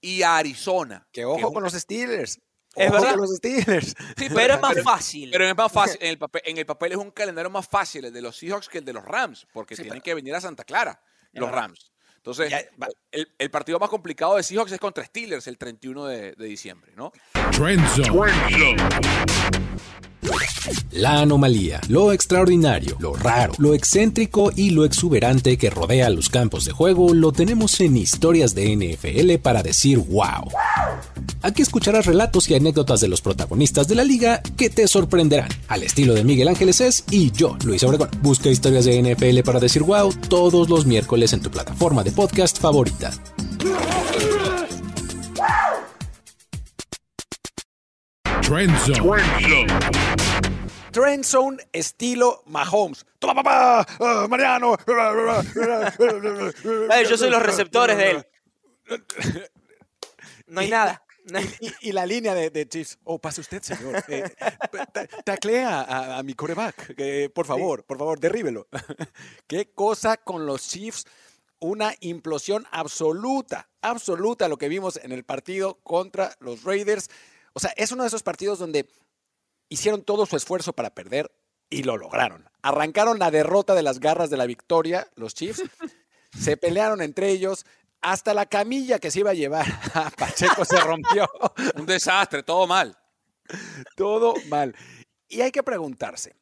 y a Arizona. Que ojo con los Steelers. Es Ojo verdad. los Steelers. Sí, Pero es más fácil. Pero es más fácil. En el, papel, en el papel es un calendario más fácil el de los Seahawks que el de los Rams, porque Sí, tienen pero- que venir a Santa Clara, los verdad. Rams. Entonces, Ya, el, el partido más complicado de Seahawks es contra Steelers el 31 de, de diciembre, ¿no? Trend Zone. La anomalía, lo extraordinario, lo raro, lo excéntrico y lo exuberante que rodea los campos de juego lo tenemos en historias de NFL para decir wow. Aquí escucharás relatos y anécdotas de los protagonistas de la liga que te sorprenderán, al estilo de Miguel Ángeles es y yo, Luis Obregón. Busca historias de NFL para decir wow todos los miércoles en tu plataforma de podcast favorita. Trend Zone. Trend Zone estilo Mahomes. ¡Toma, papá! ¡Ah, Mariano! Ay, yo soy los receptores de él. No hay nada. Y, y la línea de, de Chiefs. Oh, pase usted, señor. Eh, ta- taclea a, a mi coreback. por favor, por favor, derríbelo. Qué cosa con los Chiefs. Una implosión absoluta, absoluta lo que vimos en el partido contra los Raiders. O sea, es uno de esos partidos donde hicieron todo su esfuerzo para perder y lo lograron. Arrancaron la derrota de las garras de la victoria, los Chiefs. Se pelearon entre ellos. Hasta la camilla que se iba a llevar a Pacheco se rompió. Un desastre, todo mal. Todo mal. Y hay que preguntarse,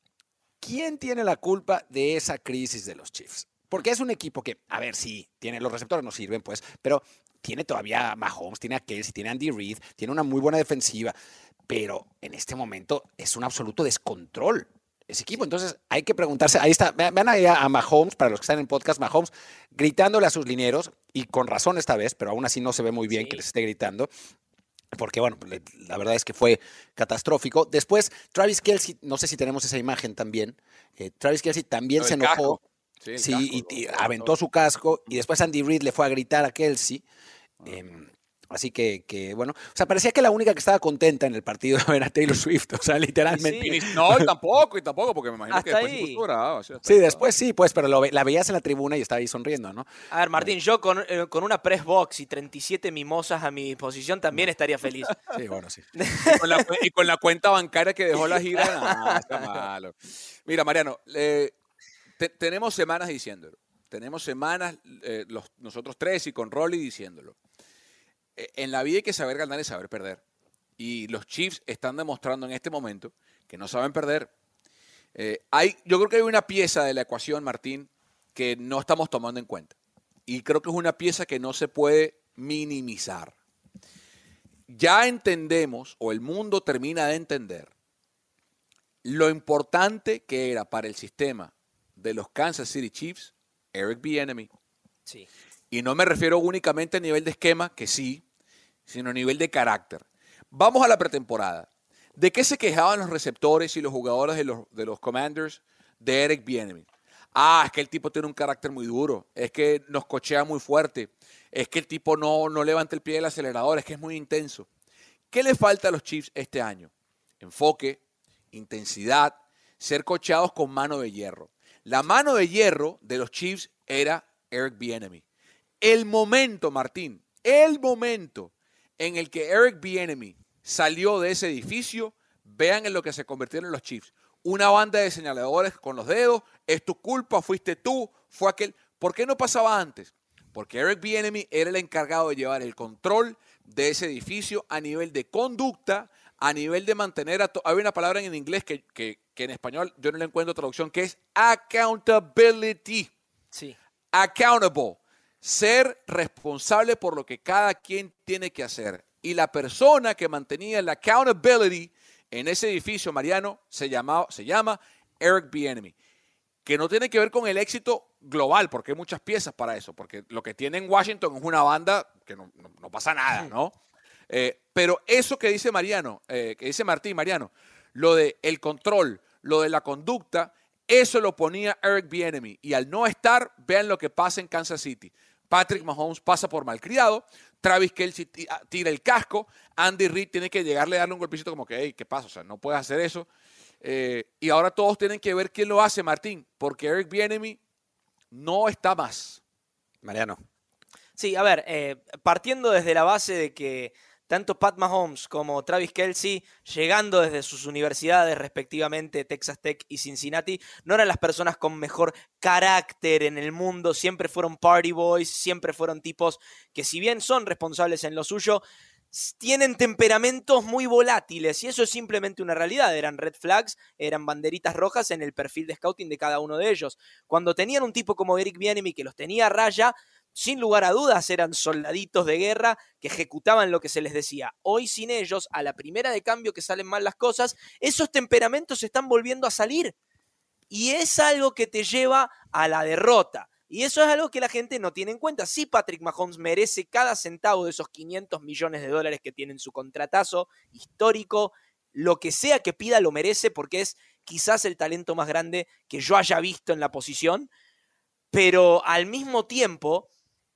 ¿quién tiene la culpa de esa crisis de los Chiefs? Porque es un equipo que, a ver, sí, tiene, los receptores no sirven, pues, pero tiene todavía a Mahomes, tiene a Kelsey, tiene a Andy Reid, tiene una muy buena defensiva, pero en este momento es un absoluto descontrol ese equipo. Entonces hay que preguntarse, ahí está, ve- vean ahí a, Mahomes, para los que están en podcast, Mahomes gritándole a sus linieros, y con razón esta vez, pero aún así no se ve muy bien Sí. que les esté gritando, porque bueno, la verdad es que fue catastrófico. Después, Travis Kelsey, no sé si tenemos esa imagen también, eh, Travis Kelsey también se enojó. Sí, el sí, casco, y, aventó su casco, y después Andy Reid le fue a gritar a Kelsey. em, Así que, que, bueno, o sea, parecía que la única que estaba contenta en el partido era Taylor Swift, o sea, literalmente. No, y tampoco, y tampoco, porque me imagino que después se ahí. o sea, Sí, después sí, pues, pero lo la veías en la tribuna y estaba ahí sonriendo, ¿no? A ver, Martín, yo con, eh, con una press box y 37 mimosas a mi disposición también estaría feliz. Sí, bueno, sí. Y con, la, cu- y con la cuenta bancaria que dejó la gira, no, está malo. Mira, Mariano, eh, te- tenemos semanas diciéndolo. Tenemos semanas, eh, nosotros tres y con Rolly diciéndolo. Eh, en la vida hay que saber ganar y saber perder. Y los Chiefs están demostrando en este momento que no saben perder. Eh, hay, yo creo que hay una pieza de la ecuación, Martín, que no estamos tomando en cuenta. Y creo que es una pieza que no se puede minimizar ya entendemos, o el mundo termina de entender, lo importante que era para el sistema de los Kansas City Chiefs, Eric Bieniemy. Sí. Y no me refiero únicamente a nivel de esquema, que sí, sino a nivel de carácter. Vamos a la pretemporada. ¿De qué se quejaban los receptores y los jugadores de los, de los Commanders de Eric Bieniemy? Ah, es que el tipo tiene un carácter muy duro, es que nos cochea muy fuerte, es que el tipo no, no levanta el pie del acelerador, es que es muy intenso. ¿Qué le falta a los Chiefs este año? Enfoque, intensidad, ser cocheados con mano de hierro. La mano de hierro de los Chiefs era Eric Bieniemy. El momento, Martín, el momento en el que Eric Bieniemy salió de ese edificio, vean en lo que se convirtieron los Chiefs. Una banda de señaladores con los dedos, es tu culpa, fuiste tú, fue aquel. ¿Por qué no pasaba antes? Porque Eric Bieniemy era el encargado de llevar el control de ese edificio a nivel de conducta, a nivel de mantener a... Hay una palabra en inglés que- que en español yo no le encuentro traducción, que es accountability Sí. accountable, ser responsable por lo que cada quien tiene que hacer. Y la persona que mantenía la accountability en ese edificio, Mariano, se, llamaba, se llama Eric Bieniemy, que no tiene que ver con el éxito global, porque hay muchas piezas para eso, porque lo que tiene en Washington es una banda que no, no- no pasa nada, ¿no? Eh, pero eso que dice Mariano, eh, que dice Martín Mariano, lo de el control, lo de la conducta, eso lo ponía Eric Bieniemy. Y al no estar, vean lo que pasa en Kansas City. Patrick Mahomes pasa por malcriado, Travis Kelsey ah, tira el casco, Andy Reid tiene que llegarle a darle un golpecito como que, hey, ¿qué pasa? O sea, no puedes hacer eso. Eh, y ahora todos tienen que ver quién lo hace, Martín, porque Eric Bieniemy no está más. Mariano. Sí, a ver, eh, partiendo desde la base de que tanto Pat Mahomes como Travis Kelsey, llegando desde sus universidades respectivamente, Texas Tech y Cincinnati, no eran las personas con mejor carácter en el mundo, siempre fueron party boys, siempre fueron tipos que si bien son responsables en lo suyo, tienen temperamentos muy volátiles y eso es simplemente una realidad. Eran red flags, eran banderitas rojas en el perfil de scouting de cada uno de ellos. Cuando tenían un tipo como Eric Bieniemy que los tenía a raya, sin lugar a dudas eran soldaditos de guerra que ejecutaban lo que se les decía. Hoy sin ellos, a la primera de cambio que salen mal las cosas, esos temperamentos se están volviendo a salir. Y es algo que te lleva a la derrota. Y eso es algo que la gente no tiene en cuenta. Sí, Patrick Mahomes merece cada centavo de esos 500 millones de dólares que tiene en su contratazo histórico. Lo que sea que pida lo merece porque es quizás el talento más grande que yo haya visto en la posición. Pero al mismo tiempo,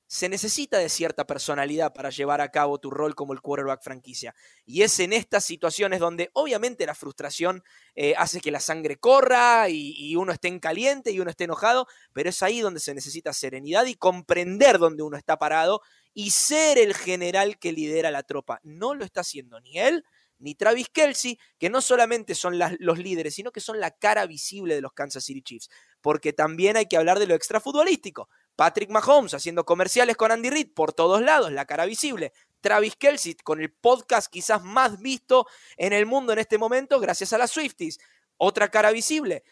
se necesita de cierta personalidad para llevar a cabo tu rol como el quarterback franquicia. Y es en estas situaciones donde obviamente la frustración eh, hace que la sangre corra y, uno esté en caliente y uno esté enojado, pero es ahí donde se necesita serenidad y comprender dónde uno está parado y ser el general que lidera la tropa. No lo está haciendo ni él ni Travis Kelsey, que no solamente son los líderes, sino que son la cara visible de los Kansas City Chiefs. Porque también hay que hablar de lo extrafutbolístico. Patrick Mahomes haciendo comerciales con Andy Reid por todos lados, la cara visible. Travis Kelsey con el podcast quizás más visto en el mundo en este momento, gracias a las Swifties. Otra cara visible.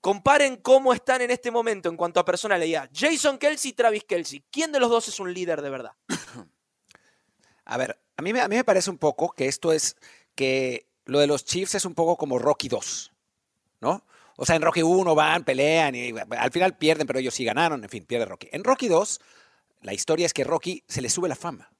Comparen cómo están en este momento en cuanto a personalidad. Jason Kelsey Travis Kelsey. ¿Quién de los dos es un líder de verdad? A ver, a mí, me, a mí me parece un poco que esto es que lo de los Chiefs es un poco como Rocky 2, ¿no? O sea, en Rocky 1 van, pelean y al final pierden, pero ellos sí ganaron, en fin, pierde Rocky. En Rocky 2, la historia es que Rocky se le sube la fama.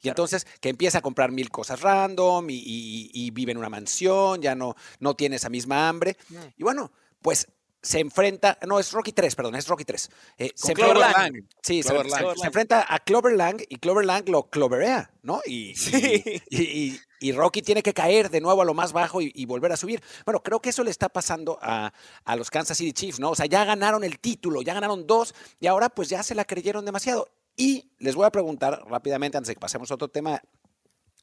Y entonces que empieza a comprar mil cosas random y, y- y vive en una mansión, ya no, no tiene esa misma hambre. Y bueno, pues se enfrenta, no, es Rocky 3, perdón, es Rocky 3. Eh, se enfrenta- Lang. Sí, se- Clover se, Lang. se enfrenta a Clover Lang y Clover Lang lo cloverea, ¿no? Y, y- Sí. y, y- y Rocky tiene que caer de nuevo a lo más bajo y, y volver a subir. Bueno, creo que eso le está pasando a, a los Kansas City Chiefs, ¿no? O sea, ya ganaron el título, ya ganaron dos y ahora pues ya se la creyeron demasiado. Y les voy a preguntar rápidamente, antes de que pasemos a otro tema.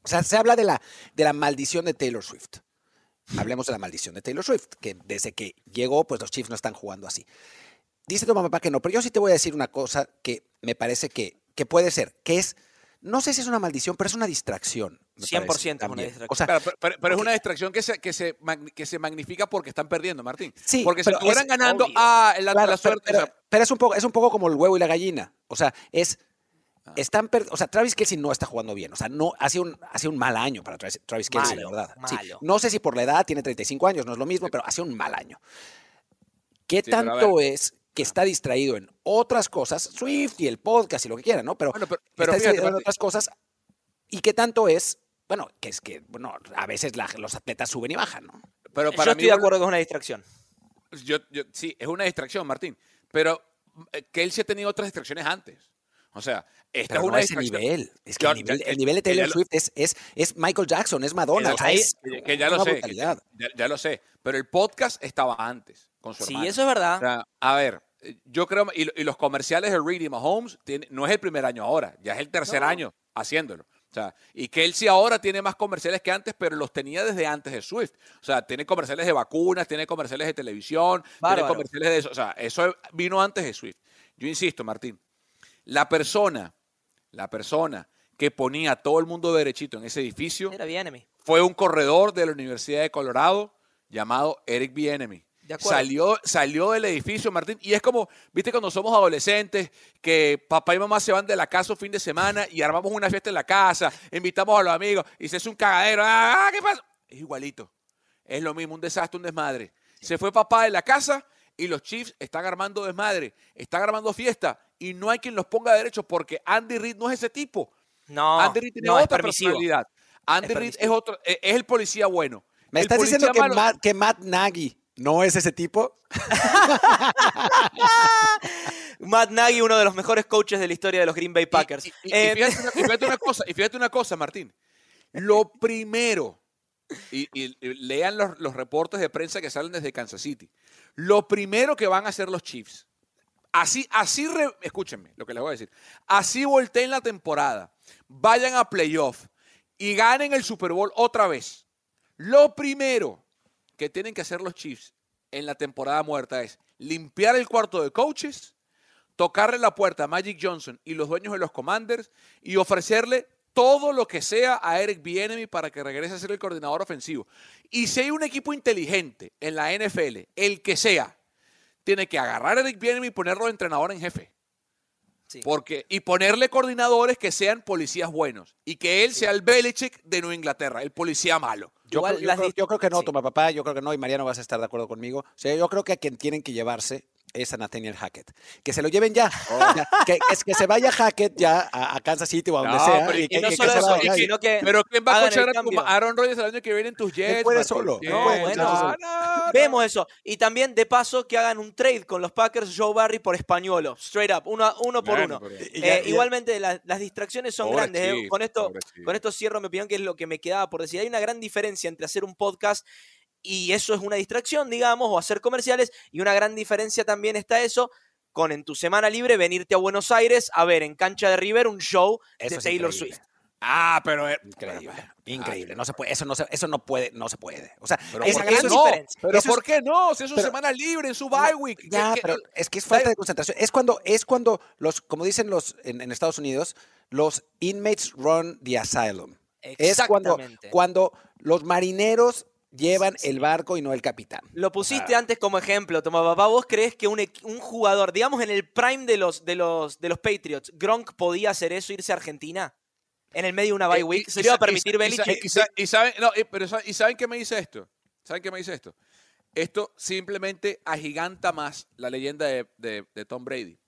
O sea, se habla de la, de la maldición de Taylor Swift. Hablemos de la maldición de Taylor Swift, que desde que llegó, pues los Chiefs no están jugando así. Dice tu mamá que no, pero yo sí te voy a decir una cosa que me parece que, que puede ser, que es, no sé si es una maldición, pero es una distracción. me 100% parece, es una también. distracción. O sea, Pero, pero- pero- pero es una distracción que se, que, se, que se magnifica porque están perdiendo, Martín. Sí, porque si estuvieran es ganando, obvio. ah, la, Claro, la pero, suerte. pero- o sea, pero es un poco, es un poco como el huevo y la gallina. O sea, es. Están per- o sea, Travis Kelsey no está jugando bien. O sea, no hace un, hace un mal año para Travis, Travis Kelsey, Malo, la verdad. Sí, no sé si por la edad tiene 35 años, no es lo mismo, pero hace un mal año. ¿Qué tanto es que está distraído en otras cosas, Swift y el podcast y lo que quieran, ¿no? Pero, Bueno, pero- está distraído fíjate, en otras cosas. ¿Y qué tanto es? Bueno, que es que, bueno, a veces la- los atletas suben y bajan, ¿no? pero Yo para estoy mí, de acuerdo que es una distracción. yo- yo- sí, es una distracción, Martín. Pero eh, Kelsey ha tenido otras distracciones antes. O sea, esta Pero es no una ese nivel. Es que el nivel, el nivel de Taylor lo- Swift es, es, es Michael Jackson, es Madonna. Que es que- ya lo sé, que ya, ya lo sé. Pero el podcast estaba antes con su Sí, hermano. eso es verdad. O sea, a ver, eh, yo creo, y, lo- y los comerciales de Reed y Mahomes tiene- no es el primer año ahora, ya es el tercer No. año haciéndolo. O sea, y Kelsey ahora tiene más comerciales que antes, pero los tenía desde antes de Swift. O sea, tiene comerciales de vacunas, tiene comerciales de televisión, tiene comerciales de eso. O sea, eso vino antes de Swift. Yo insisto, Martín, la persona, la persona que ponía a todo el mundo derechito en ese edificio Era fue un corredor de la Universidad de Colorado llamado Eric acuerdo. Salió, salió del edificio, Martín, y es como, viste, cuando somos adolescentes, que papá y mamá se van de la casa un fin de semana y armamos una fiesta en la casa, invitamos a los amigos y se hace un cagadero. ¡Ah, qué pasa! Es igualito. Es lo mismo, un desastre, un desmadre. Se fue papá de la casa y los Chiefs están armando desmadre, están armando fiesta y no hay quien los ponga derecho porque Andy Reid no es ese tipo. No, Andy Reid tiene no, es otra permisivo. personalidad. Andy Reid es otro, es es el policía bueno. ¿Me El estás diciendo que Matt, que Matt Nagy no es ese tipo? Matt Nagy, uno de los mejores coaches de la historia de los Green Bay Packers. Y, y- y Eh, fíjate, una, y fíjate una cosa, y fíjate una cosa, Martín. Lo primero, y, y- y lean los, los reportes de prensa que salen desde Kansas City. Lo primero que van a hacer los Chiefs, así, así, escúchenme lo que les voy a decir. Así volteen la temporada, vayan a playoff y ganen el Super Bowl otra vez. Lo primero que tienen que hacer los Chiefs en la temporada muerta es limpiar el cuarto de coaches, tocarle la puerta a Magic Johnson y los dueños de los Commanders y ofrecerle todo lo que sea a Eric Bieniemy para que regrese a ser el coordinador ofensivo. Y si hay un equipo inteligente en la NFL, el que sea, tiene que agarrar a Eric Bieniemy y ponerlo de entrenador en jefe. Sí. Porque, y ponerle coordinadores que sean policías buenos. Y que él sea el Belichick de Nueva Inglaterra, el policía malo. Yo, Igual creo, yo las creo- dis- yo creo que no, sí. toma papá, yo creo que no, y Mariano vas a estar de acuerdo conmigo. O sea, yo creo que a quien tienen que llevarse es a Nathaniel Hackett. Que se lo lleven ya. O sea, que, es que se vaya Hackett ya a, a Kansas City o a donde No, sea. pero y- que, y no que solo se eso, vaya. y sino que Pero ¿quién va a coachar a. Aaron Rodgers el año que viene en tus Jets? puede solo, no bueno. no, no. Vemos eso. Y también, de paso, que hagan un trade con los Packers, Joe Barry por Españolo. Straight up, uno, uno por Bueno, uno. Y Eh, ya- igualmente, la- las distracciones son grandes. eh. Con, esto, con esto cierro mi opinión, que es lo que me quedaba por decir. Hay una gran diferencia entre hacer un podcast y eso es una distracción, digamos, o hacer comerciales. Y una gran diferencia también está eso con en tu semana libre venirte a Buenos Aires a ver en cancha de River un show Eso de Taylor increíble. Swift. Ah, pero... eh, Increíble, increíble. No se puede, eso no se, eso no puede, no se puede. O sea, Pero es ¿por una qué eso gran no? diferencia. Pero Eso ¿por qué no? Si es su pero- semana libre, en su bye week. ¿Qué- Ya, qué- pero es que es falta de concentración. Es cuando, es cuando los, como dicen los en, en Estados Unidos, los inmates run the asylum. Es cuando, cuando los marineros llevan el barco y no el capitán. Lo pusiste antes como ejemplo, Toma Papá. ¿Vos crees que un, jugador, digamos en el prime de los, de, los, de los Patriots, Gronk podía hacer eso, irse a Argentina? En el medio de una bye Eh, week. y- ¿Se y le iba a permitir y Belichick? y sa- Y saben, no, eh, pero ¿y saben qué me dice esto? ¿Saben qué me dice esto? Esto simplemente agiganta más la leyenda de, de- de Tom Brady.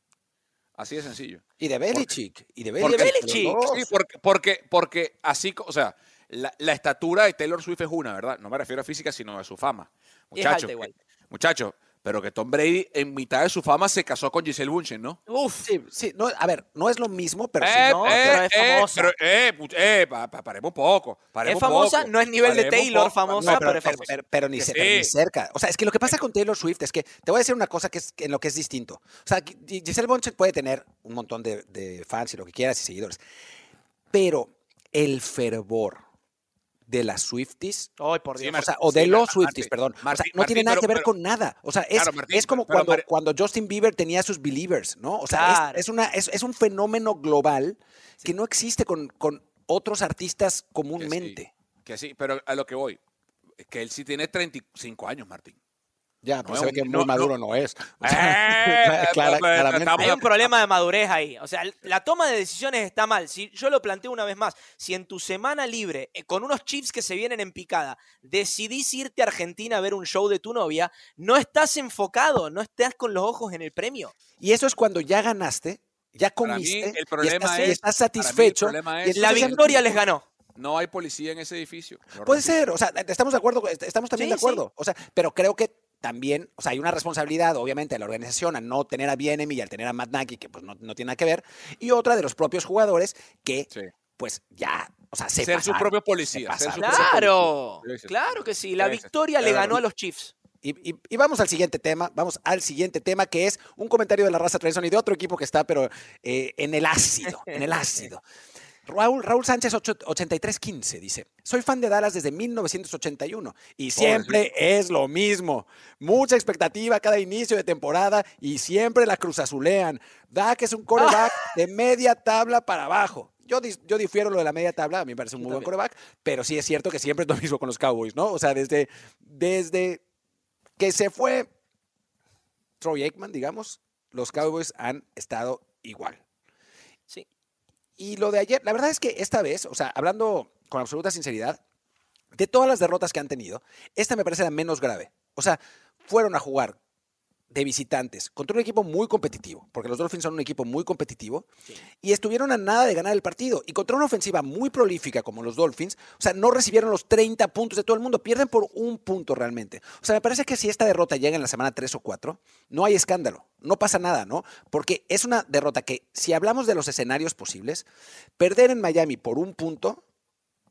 Así de sencillo. Y de Belichick. Y de Porque- Belichick. Belichick. Sí, porque, porque, porque así, o sea, la, la estatura de Taylor Swift es una, ¿verdad? No me refiero a física, sino a su fama. Es Muchachos, alta igual. muchachos, pero que Tom Brady en mitad de su fama se casó con Giselle Bunchen, ¿no? Uf, Sí, sí, no, a ver, no es lo mismo, pero sí. Eh, no, eh, pero es eh, famosa. pero, eh, eh, pa- pa- paremos poco. es paremos famosa, poco, no es nivel de Taylor poco. famosa, No, pero, pero, es pero- famosa. pero- pero ni, pero ni sí. cerca. O sea, es que lo que pasa con Taylor Swift es que te voy a decir una cosa que es en lo que es distinto. O sea, Gi- Giselle Bunchen puede tener un montón de, de fans y lo que quieras y seguidores, pero el fervor de las Swifties Ay, por Sí, Dios. O sea, o de Sí, los Martín, Swifties, perdón. o sea, Martín, no tiene nada pero- que ver pero- con nada. O sea, es, Claro, Martín, es como pero- cuando, pero- cuando Justin Bieber tenía sus Believers, ¿no? O sea, es- Claro. es, una, es, es un fenómeno global que no existe con, con otros artistas Que sí, comúnmente. Que sí, pero a lo que voy, que él sí tiene 35 años, Martín. Ya, No pues es se ve que no, muy no. maduro no, es. O Eh, clara- claramente. Hay un problema de madurez ahí. O sea, la toma de decisiones está mal. Si yo lo planteo una vez más, si en tu semana libre, eh, con unos chips que se vienen en picada, decidís irte a Argentina a ver un show de tu novia, no estás enfocado, no estás con los ojos en el premio. Y eso es cuando ya ganaste, ya Para mí, comiste, el y problema estás, y es- estás para mí el satisfecho. y es- La no victoria les ganó. No hay policía en ese edificio. Puede repito. ser, o sea, estamos de acuerdo, estamos también Sí, de acuerdo. O sea, pero creo que también, o sea, hay una responsabilidad, obviamente, de la organización al no tener a Bienemi y al tener a Matt Nagy, que pues no, no tiene nada que ver, y otra de los propios jugadores que, Sí. pues ya, o sea, se Ser pasaron, su propio se policía. su Claro, claro que sí. La Sí, sí, sí. victoria le ganó a los Chiefs. Y, y- y vamos al siguiente tema, vamos al siguiente tema que es un comentario de la raza Trenson y de otro equipo que está, pero eh, en el ácido, en el ácido. Raúl, Raúl Sánchez ocho- 8315 dice, soy fan de Dallas desde 1981 y siempre es lo mismo. Mucha expectativa cada inicio de temporada y siempre la cruzazulean. Dak es un coreback de media tabla para abajo. Yo, yo difiero lo de la media tabla, a mí me parece un muy buen coreback, pero sí es cierto que siempre es lo mismo con los Cowboys, ¿no? O sea, desde, desde que se fue Troy Aikman, digamos, los Cowboys han estado igual. Y lo de ayer, la verdad es que esta vez, o sea, hablando con absoluta sinceridad, de todas las derrotas que han tenido, esta me parece la menos grave. O sea, fueron a jugar de visitantes contra un equipo muy competitivo, porque los Dolphins son un equipo muy competitivo, y estuvieron a nada de ganar el partido. Y contra una ofensiva muy prolífica como los Dolphins, o sea, no recibieron los 30 puntos de todo el mundo, pierden por un punto realmente. O sea, me parece que si esta derrota llega en la semana 3 o 4, no hay escándalo, no pasa nada, ¿no? Porque es una derrota que, si hablamos de los escenarios posibles, perder en Miami por un punto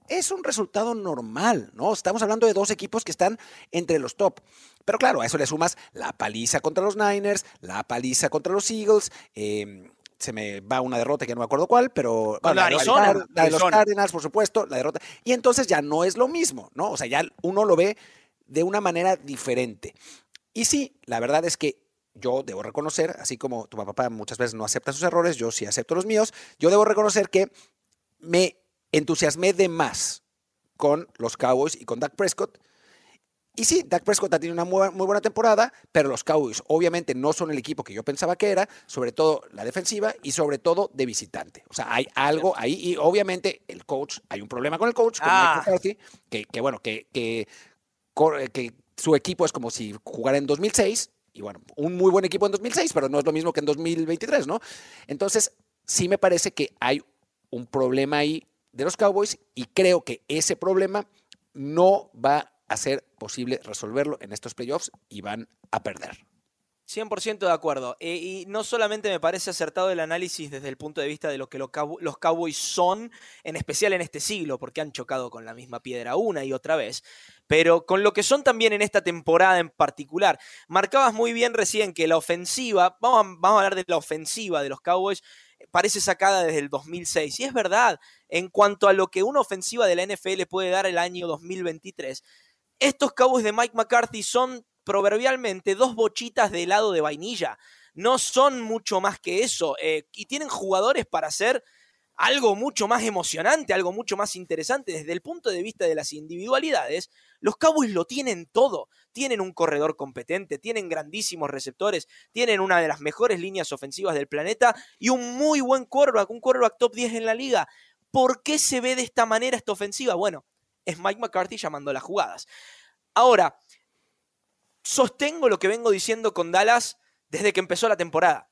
es un resultado normal, ¿no? Estamos hablando de dos equipos que están entre los top. Pero claro, a eso le sumas la paliza contra los Niners, la paliza contra los Eagles, eh, se me va una derrota que no me acuerdo cuál, pero la, Arizona, la de los Cardinals, por supuesto, la derrota. Y entonces ya no es lo mismo, ¿no? O sea, ya uno lo ve de una manera diferente. Y sí, la verdad es que yo debo reconocer, así como tu papá muchas veces no acepta sus errores, yo sí acepto los míos, yo debo reconocer que me entusiasmé de más con los Cowboys y con Dak Prescott. Y sí, Dak Prescott ha tenido una muy, buena temporada, pero los Cowboys obviamente no son el equipo que yo pensaba que era, sobre todo la defensiva y sobre todo de visitante. O sea, hay algo ahí y obviamente el coach, hay un problema con el coach, con ah. que, que, bueno, que, que, que su equipo es como si jugara en 2006 y bueno, un muy buen equipo en 2006, pero no es lo mismo que en 2023, ¿no? Entonces, sí me parece que hay un problema ahí de los Cowboys y creo que ese problema no va a ser posible resolverlo en estos playoffs y van a perder. 100% de acuerdo. Eh, y no solamente me parece acertado el análisis desde el punto de vista de lo que los, Cowboys son, en especial en este siglo, porque han chocado con la misma piedra una y otra vez, pero con lo que son también en esta temporada en particular. Marcabas muy bien recién que la ofensiva, vamos vamos a hablar de la ofensiva de los Cowboys, parece sacada desde el 2006. Y es verdad, en cuanto a lo que una ofensiva de la NFL puede dar el año 2023, estos Cowboys de Mike McCarthy son proverbialmente dos bochitas de helado de vainilla. No son mucho más que eso. Eh, y tienen jugadores para hacer algo mucho más emocionante, algo mucho más interesante desde el punto de vista de las individualidades, los Cowboys lo tienen todo. Tienen un corredor competente, tienen grandísimos receptores, tienen una de las mejores líneas ofensivas del planeta y un muy buen quarterback, un quarterback top 10 en la liga. ¿Por qué se ve de esta manera esta ofensiva? Bueno, es Mike McCarthy llamando las jugadas. Ahora, sostengo lo que vengo diciendo con Dallas desde que empezó la temporada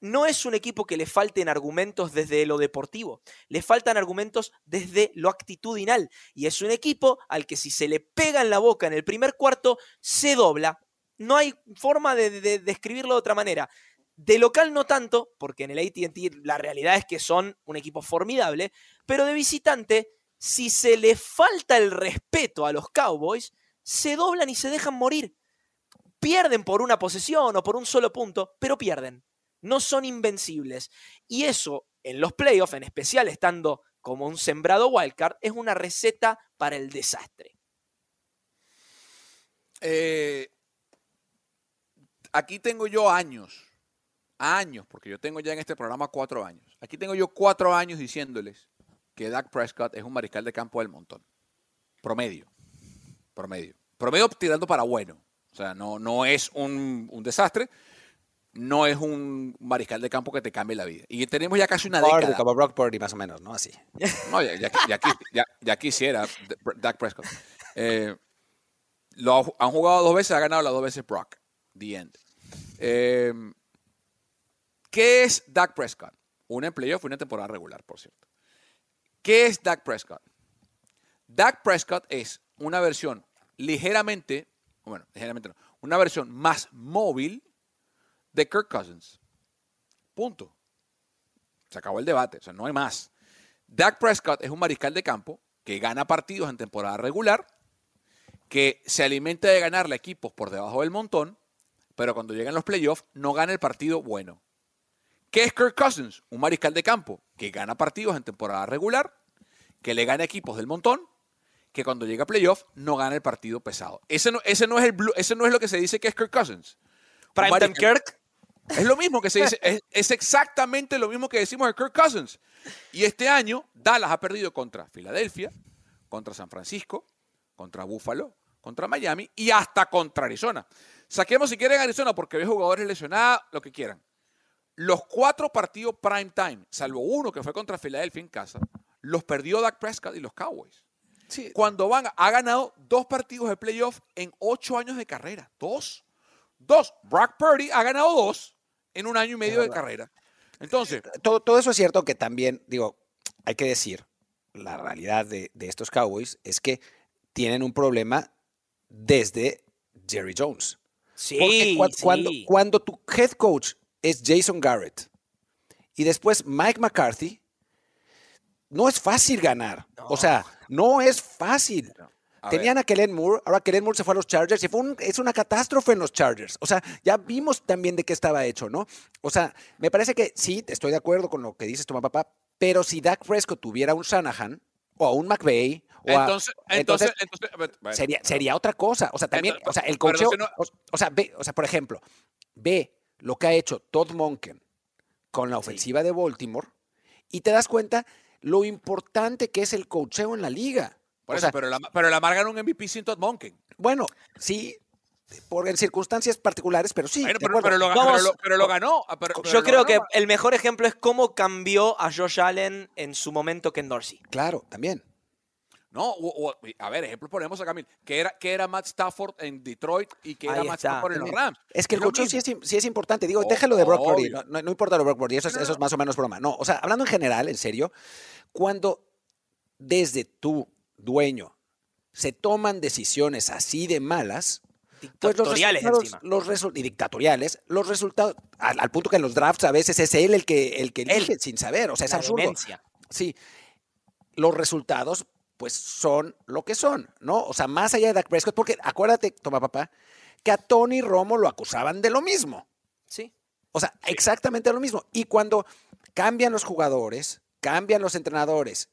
no es un equipo que le falten argumentos desde lo deportivo, le faltan argumentos desde lo actitudinal. Y es un equipo al que si se le pega en la boca en el primer cuarto, se dobla. No hay forma de, describirlo de otra manera. De local no tanto, porque en el ATT la realidad es que son un equipo formidable, pero de visitante, si se le falta el respeto a los Cowboys, se doblan y se dejan morir. Pierden por una posesión o por un solo punto, pero pierden no son invencibles. Y eso, en los playoffs, en especial estando como un sembrado wildcard, es una receta para el desastre. Eh, aquí tengo yo años, años, porque yo tengo ya en este programa cuatro años. Aquí tengo yo cuatro años diciéndoles que Dak Prescott es un mariscal de campo del montón. Promedio. Promedio. Promedio tirando para bueno. O sea, no, no es un, un desastre, no es un mariscal de campo que te cambie la vida. Y tenemos ya casi una década. Como Brock Purdy, más o menos, ¿no? Así. No, ya, quisiera Dak Prescott. Eh, lo han jugado dos veces, ha ganado las dos veces Brock. The end. Eh, ¿Qué es Dak Prescott? Un empleo fue una temporada regular, por cierto. ¿Qué es Dak Prescott? Dak Prescott es una versión ligeramente, bueno, ligeramente no, una versión más móvil de Kirk Cousins. Punto. Se acabó el debate, o sea, no hay más. Dak Prescott es un mariscal de campo que gana partidos en temporada regular, que se alimenta de ganarle equipos por debajo del montón, pero cuando llegan los playoffs no gana el partido bueno. ¿Qué es Kirk Cousins? Un mariscal de campo que gana partidos en temporada regular, que le gana equipos del montón, que cuando llega a playoff no gana el partido pesado. Ese no, ese no, es, el, ese no es lo que se dice que es Kirk Cousins. Primetime Kirk. Es lo mismo que se dice, es, exactamente lo mismo que decimos de Kirk Cousins. Y este año, Dallas ha perdido contra Filadelfia, contra San Francisco, contra Buffalo, contra Miami y hasta contra Arizona. Saquemos si quieren Arizona porque hay jugadores lesionados, lo que quieran. Los cuatro partidos prime time, salvo uno que fue contra Filadelfia en casa, los perdió Dak Prescott y los Cowboys. Cuando van, ha ganado dos partidos de playoff en ocho años de carrera. Dos. Dos, Brock Purdy ha ganado dos en un año y medio de carrera. Entonces, todo, todo eso es cierto que también, digo, hay que decir, la realidad de, de estos Cowboys es que tienen un problema desde Jerry Jones. Sí, Porque sí. cuando, cuando tu head coach es Jason Garrett y después Mike McCarthy, no es fácil ganar. O sea, no es fácil. a Tenían a Kellen Moore, ahora Kellen Moore se fue a los Chargers y fue un- es una catástrofe en los Chargers. O sea, ya vimos también de qué estaba hecho, ¿no? O sea, me parece que sí, estoy de acuerdo con lo que dices, tu papá, pero si Dak Prescott tuviera un Shanahan o a un McVay, o a- entonces, entonces, bueno, sería, sería otra cosa. O sea, también, Entonces, o sea, el cocheo, no- o, o sea, ve, o sea, por ejemplo, ve lo que ha hecho Todd Monken con la ofensiva de Baltimore y te das cuenta lo importante que es el cocheo en la liga. por o eso, sea, pero, la, pero la Mar ganó un MVP sin Todd Monken. bueno, sí, por en circunstancias particulares, pero sí. Bueno, pero, lo, ga- Vamos- pero lo- pero lo ganó. ah, Yo creo ganó. que el mejor ejemplo es cómo cambió a Josh Allen en su momento Ken Dorsey. Claro, también. No, o- o- a ver, ejemplo ponemos a Camil. Que era, que era Matt Stafford en Detroit y que era Ahí Matt está. Stafford en los. Rams. Es que el cocheo sí es, sí es importante. Digo, Oh, déjalo de Brock Purdy. No, no- no importa lo de Brock Purdy, eso, es- eso es más o menos broma. No, o sea, hablando en general, en serio, cuando desde tu dueño se toman decisiones así de malas, pues los Dictatoriales resultados, encima. los resu- y dictatoriales, los resultados, al, al punto que en los drafts a veces es él el que, el que elige sin saber, o sea, es La absurdo. demencia. Sí, los resultados pues son lo que son, ¿no? O sea, más allá de Dak Prescott, porque acuérdate, toma papá, que a Tony Romo lo acusaban de lo mismo. Sí. O sea, exactamente lo mismo. Y cuando cambian los jugadores, cambian los entrenadores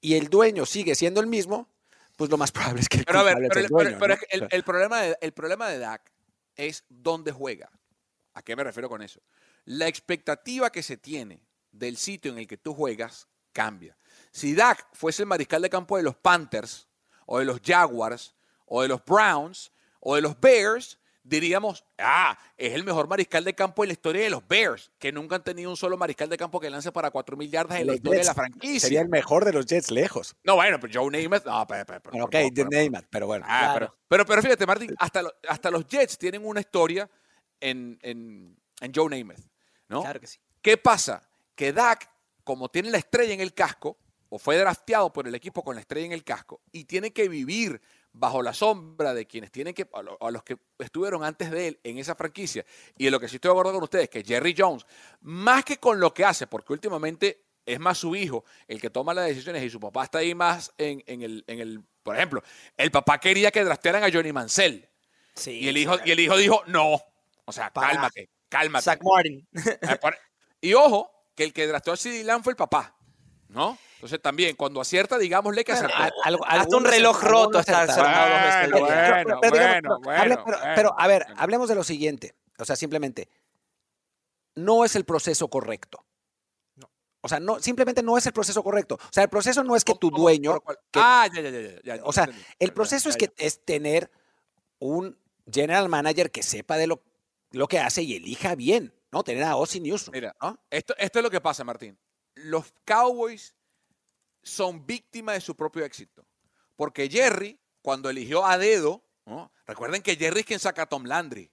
y el dueño sigue siendo el mismo, pues lo más probable es que el Pero a ver, el problema de, el problema de Dak es dónde juega. ¿A qué me refiero con eso? La expectativa que se tiene del sitio en el que tú juegas cambia. Si Dak fuese el mariscal de campo de los Panthers, o de los Jaguars, o de los Browns, o de los Bears, diríamos, ah, es el mejor mariscal de campo en la historia de los Bears, que nunca han tenido un solo mariscal de campo que lance para 4.000 yardas en la historia de la franquicia. Sería el mejor de los Jets lejos. No, bueno, pero Joe Namath, no, pero, ok, pero- pero- name it, pero bueno. Ah, Claro. pero, pero, pero fíjate, Martín, hasta, lo- hasta los Jets tienen una historia en, en, en Joe Namath, ¿no? Claro que sí. ¿Qué pasa? Que Dak, como tiene la estrella en el casco, o fue drafteado por el equipo con la estrella en el casco, y tiene que vivir bajo la sombra de quienes tienen que, a lo- a los que estuvieron antes de él en esa franquicia, y de lo que sí estoy de acuerdo con ustedes, que Jerry Jones, más que con lo que hace, porque últimamente es más su hijo el que toma las decisiones y su papá está ahí más en, en el, en el, por ejemplo, el papá quería que draftearan a Johnny Mansell, Sí, y el hijo, y el hijo dijo, no, o sea, Para. cálmate, cálmate. Zach Martin. Eh, Y ojo, que el que drafteó a CD Lamb fue el papá, ¿no? Entonces también, cuando acierta, digámosle que acertó. Hasta un reloj roto está. Bueno, bueno, Pero, digamos, bueno, pero, hable- bueno, pero- bueno, pero, a ver, bueno. hablemos de lo siguiente. O sea, simplemente, no es el proceso correcto. O sea, no, simplemente no es el proceso correcto. O sea, el proceso no es que ¿Cómo- tu dueño. que- ah, ya, ya, ya, ya, ya, o sea, entendí. el Ya, proceso ya, es que es tener un general manager que sepa de lo, lo que hace y elija bien, ¿no? Tener a Ozzy Newsome. Mira, ¿no? Esto, esto es lo que pasa, Martín. Los Cowboys son víctimas de su propio éxito. Porque Jerry, cuando eligió a dedo, ¿no? recuerden que Jerry es quien saca a Tom Landry,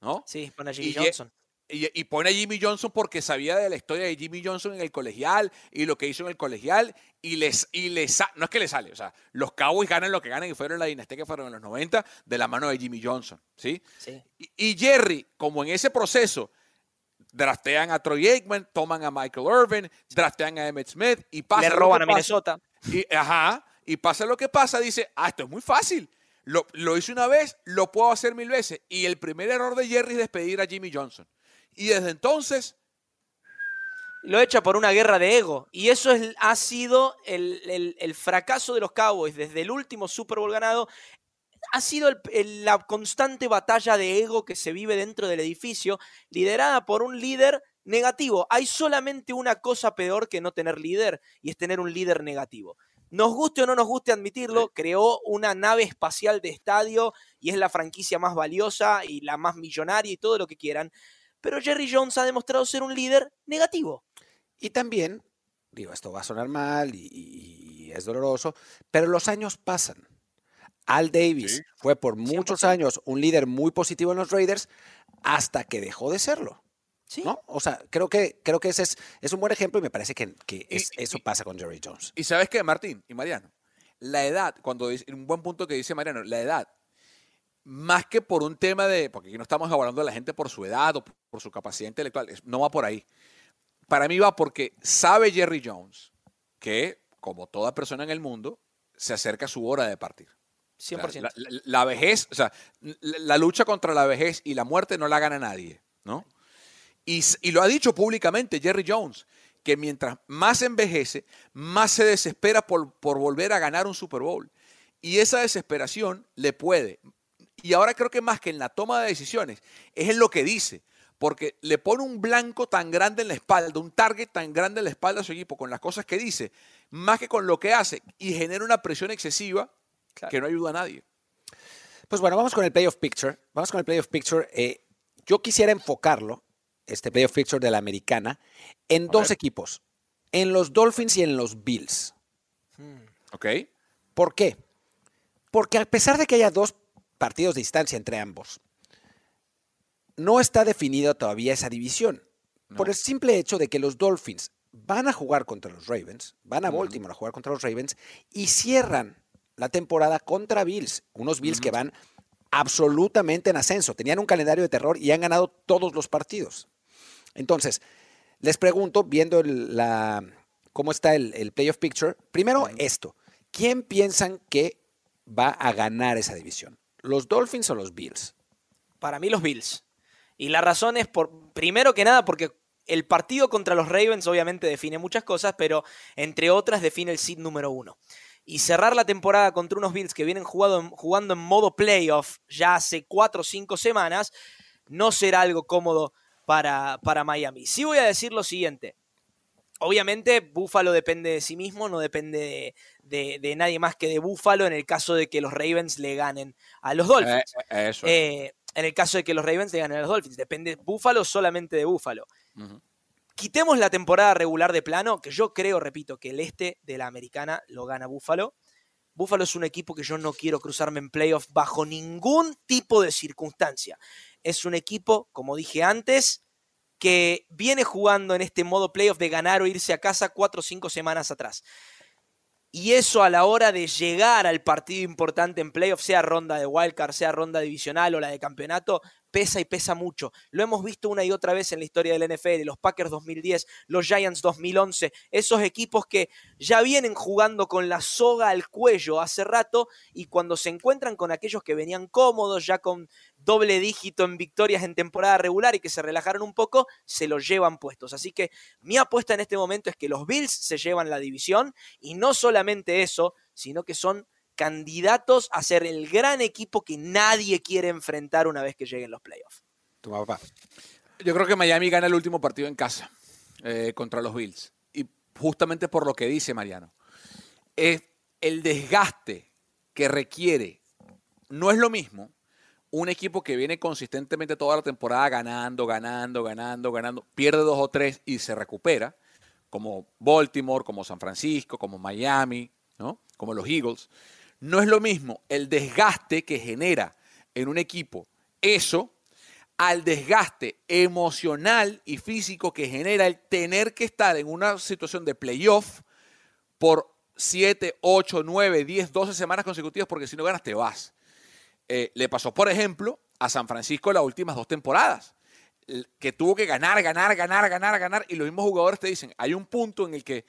¿no? Sí, pone a Jimmy Y Johnson. Y, y pone a Jimmy Johnson porque sabía de la historia de Jimmy Johnson en el colegial y lo que hizo en el colegial y les, y les no es que le sale, o sea, los Cowboys ganan lo que ganan y fueron la dinastía que fueron en los 90 de la mano de Jimmy Johnson, ¿sí? Sí. Y, y Jerry, como en ese proceso, draftean a Troy Aikman, toman a Michael Irvin, draftean a Emmett Smith y pasa Le roban a. Minnesota. Y, ajá, y pasa lo que pasa, dice, ah, esto es muy fácil. Lo, lo hice una vez, lo puedo hacer mil veces. Y el primer error de Jerry es despedir a Jimmy Johnson. Y desde entonces, Lo echa por una guerra de ego. Y eso es- ha sido el, el- el fracaso de los Cowboys desde el último Super Bowl ganado. Ha sido el- el- la constante batalla de ego que se vive dentro del edificio, liderada por un líder negativo. Hay solamente una cosa peor que no tener líder, y es tener un líder negativo. Nos guste o no nos guste admitirlo, creó una nave espacial de estadio y es la franquicia más valiosa y la más millonaria y todo lo que quieran. Pero Jerry Jones ha demostrado ser un líder negativo. Y también, digo, esto va a sonar mal y, y- y es doloroso, pero los años pasan. Al Davis Sí. fue por muchos 100%. años un líder muy positivo en los Raiders hasta que dejó de serlo. Sí. ¿no? O sea, creo que, creo que ese es, es un buen ejemplo y me parece que, que Y- es- y- eso pasa con Jerry Jones. Y sabes qué, Martín y Mariano, la edad, cuando dice, un buen punto que dice Mariano, la edad, más que por un tema de, porque aquí no estamos evaluando a la gente por su edad o por su capacidad intelectual, no va por ahí. Para mí va porque sabe Jerry Jones que, como toda persona en el mundo, se acerca su hora de partir. O sea, 100%. La, la- la vejez, o sea, la, lucha contra la vejez y la muerte no la gana nadie, ¿no? Y, y lo ha dicho públicamente Jerry Jones, que mientras más envejece, más se desespera por, por volver a ganar un Super Bowl. Y esa desesperación le puede. Y ahora creo que más que en la toma de decisiones, es en lo que dice. Porque le pone un blanco tan grande en la espalda, un target tan grande en la espalda a su equipo con las cosas que dice, más que con lo que hace, y genera una presión excesiva Claro. que no ayuda a nadie. Pues bueno, vamos con el playoff picture. Vamos con el playoff picture. Eh, yo quisiera enfocarlo, este playoff picture de la americana, en A dos ver. equipos, en los Dolphins y en los Bills. ¿Ok? ¿Por qué? Porque a pesar de que haya dos partidos de distancia entre ambos, no está definida todavía esa división. Por el simple hecho de que los Dolphins van a jugar contra los Ravens, van a Baltimore a jugar contra los Ravens y cierran la temporada contra Bills, unos Bills que van absolutamente en ascenso. Tenían un calendario de terror y han ganado todos los partidos. Entonces, les pregunto, viendo el- la, cómo está el, el playoff picture, primero esto, ¿quién piensan que va a ganar esa división? ¿Los Dolphins o los Bills? Para mí los Bills. Y la razón es por, primero que nada, porque el partido contra los Ravens obviamente define muchas cosas, pero entre otras define el seed número uno. Y cerrar la temporada contra unos Bills que vienen jugado jugando en modo playoff ya hace cuatro o cinco semanas, no será algo cómodo para, para Miami. Sí voy a decir lo siguiente. Obviamente, Buffalo depende de sí mismo, no depende de, de- de nadie más que de Buffalo en el caso de que los Ravens le ganen a los Dolphins. Eh, eh, eso. Eh, en el caso de que los Ravens le ganen a los Dolphins. Depende Búfalo solamente de Búfalo. Quitemos la temporada regular de plano, que yo creo, repito, que el este de la americana lo gana Búfalo. Búfalo es un equipo que yo no quiero cruzarme en playoff bajo ningún tipo de circunstancia. Es un equipo, como dije antes, que viene jugando en este modo playoff de ganar o irse a casa cuatro o cinco semanas atrás. Y eso a la hora de llegar al partido importante en playoff, sea ronda de wildcard, sea ronda divisional o la de campeonato, pesa y pesa mucho. Lo hemos visto una y otra vez en la historia del NFL, los Packers 2010, los Giants 2011, esos equipos que ya vienen jugando con la soga al cuello hace rato y cuando se encuentran con aquellos que venían cómodos, ya con doble dígito en victorias en temporada regular y que se relajaron un poco, se los llevan puestos. Así que mi apuesta en este momento es que los Bills se llevan la división y no solamente eso, sino que son candidatos a ser el gran equipo que nadie quiere enfrentar una vez que lleguen los playoffs. Tu papá. Yo creo que Miami gana el último partido en casa eh, contra los Bills. Y justamente por lo que dice Mariano. Es el desgaste que requiere. No es lo mismo un equipo que viene consistentemente toda la temporada ganando, ganando, ganando, ganando, pierde dos o tres y se recupera, como Baltimore, como San Francisco, como Miami, ¿no? como los Eagles. No es lo mismo el desgaste que genera en un equipo eso al desgaste emocional y físico que genera el tener que estar en una situación de playoff por 7, 8, 9, 10, 12 semanas consecutivas, porque si no ganas te vas. Eh, le pasó, por ejemplo, a San Francisco las últimas dos temporadas, que tuvo que ganar, ganar, ganar, ganar, ganar, y los mismos jugadores te dicen, hay un punto en el que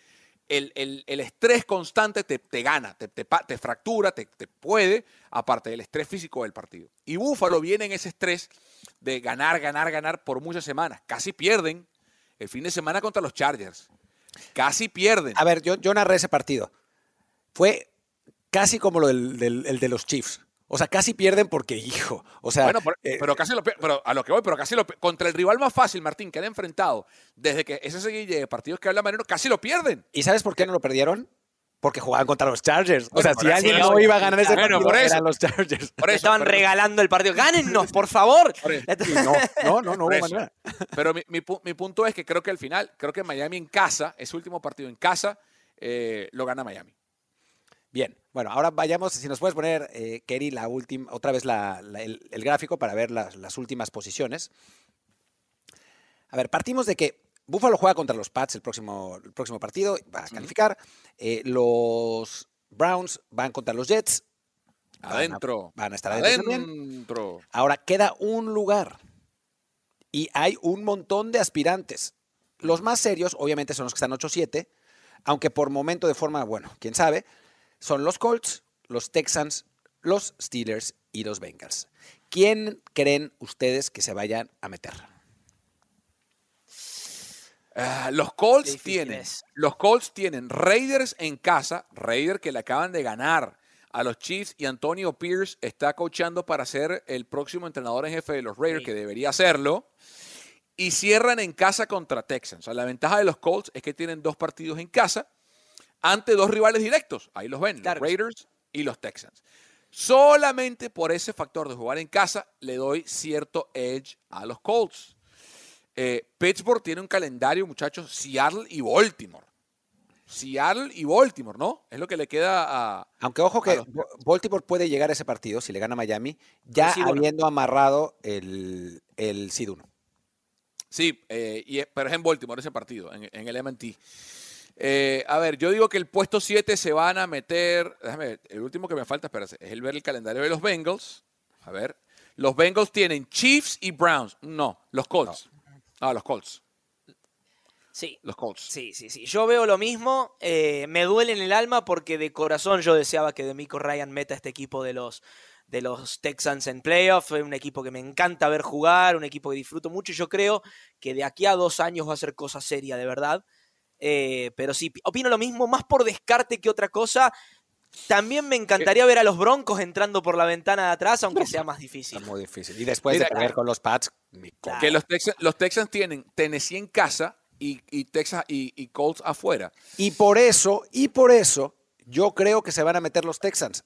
el, el- el estrés constante te, te gana, te, te te fractura, te, te puede, aparte del estrés físico del partido. Y Búfalo viene en ese estrés de ganar, ganar, ganar por muchas semanas. Casi pierden el fin de semana contra los Chargers. Casi pierden. A ver, yo, yo narré ese partido. Fue casi como lo del, del- el de los Chiefs. O sea, casi pierden porque, hijo. O sea, Bueno, pero, eh, pero casi lo pero a lo que voy, pero casi lo contra el rival más fácil, Martín, que han enfrentado desde que ese seguille de partidos que habla Mariano, casi lo pierden. ¿y sabes por qué no lo perdieron? Porque jugaban contra los Chargers. O sea, si alguien no iba a ganar ese bueno, partido, por eso. eran los Chargers. Por eso, estaban regalando el partido. ¡Gánennos, por favor! Por no, no, no, no hubo manera. Pero mi, mi pu- mi punto es que creo que al final, creo que Miami en casa, ese último partido en casa, eh, lo gana Miami. Bien, bueno, ahora vayamos, si nos puedes poner, eh, Kerry, la última, otra vez la- la- el, el gráfico para ver las, las últimas posiciones. A ver, partimos de que Buffalo juega contra los Pats el próximo, el próximo partido, va a calificar. Eh, los Browns van contra los Jets. van a- Adentro. Van a estar adentro también. Adentro. Ahora queda un lugar y hay un montón de aspirantes. Los más serios, obviamente, son los que están 8-7, aunque por momento de forma, bueno, quién sabe, son los Colts, los Texans, los Steelers y los Bengals. ¿Quién creen ustedes que se vayan a meter? Ah, los Colts tienen, es. los Colts tienen Raiders en casa, Raiders que le acaban de ganar a los Chiefs y Antonio Pierce está coachando para ser el próximo entrenador en jefe de los Raiders, Sí. que debería hacerlo. Y cierran en casa contra Texans. O sea, la ventaja de los Colts es que tienen dos partidos en casa ante dos rivales directos. Ahí los ven, Claro. los Raiders y los Texans. Solamente por ese factor de jugar en casa le doy cierto edge a los Colts. Eh, Pittsburgh tiene un calendario, muchachos, Seattle y Baltimore. Seattle y Baltimore, ¿no? Es lo que le queda a... Aunque ojo que los- Baltimore puede llegar a ese partido si le gana a Miami, ya Sí, bueno. habiendo amarrado el, el Seed 1. Sí, eh, y es- pero es en Baltimore ese partido, en, en el MT. Eh, a ver, yo digo que el puesto 7 se van a meter. Déjame ver, el último que me falta, espérate, es el ver el calendario de los Bengals. A ver, los Bengals tienen Chiefs y Browns. No, los Colts. Ah, los Colts. Sí, Los Colts. Sí, sí, sí. Yo veo lo mismo. eh, me duele en el alma porque de corazón yo deseaba que Demico Ryan meta este equipo de los, de los Texans en playoff. Es un equipo que me encanta ver jugar, un equipo que disfruto mucho. y Yo creo que de aquí a dos años va a ser cosa seria, de verdad. Eh, pero sí, pi- opino lo mismo, más por descarte que otra cosa. También me encantaría ver a los Broncos entrando por la ventana de atrás, aunque sea más difícil. Está muy difícil. Y después Mira, de perder con los Pats, Claro. Que los Texans, los Texans tienen Tennessee en casa y, y Texas y, y Colts afuera. Y por eso, y por eso, yo creo que se van a meter los Texans.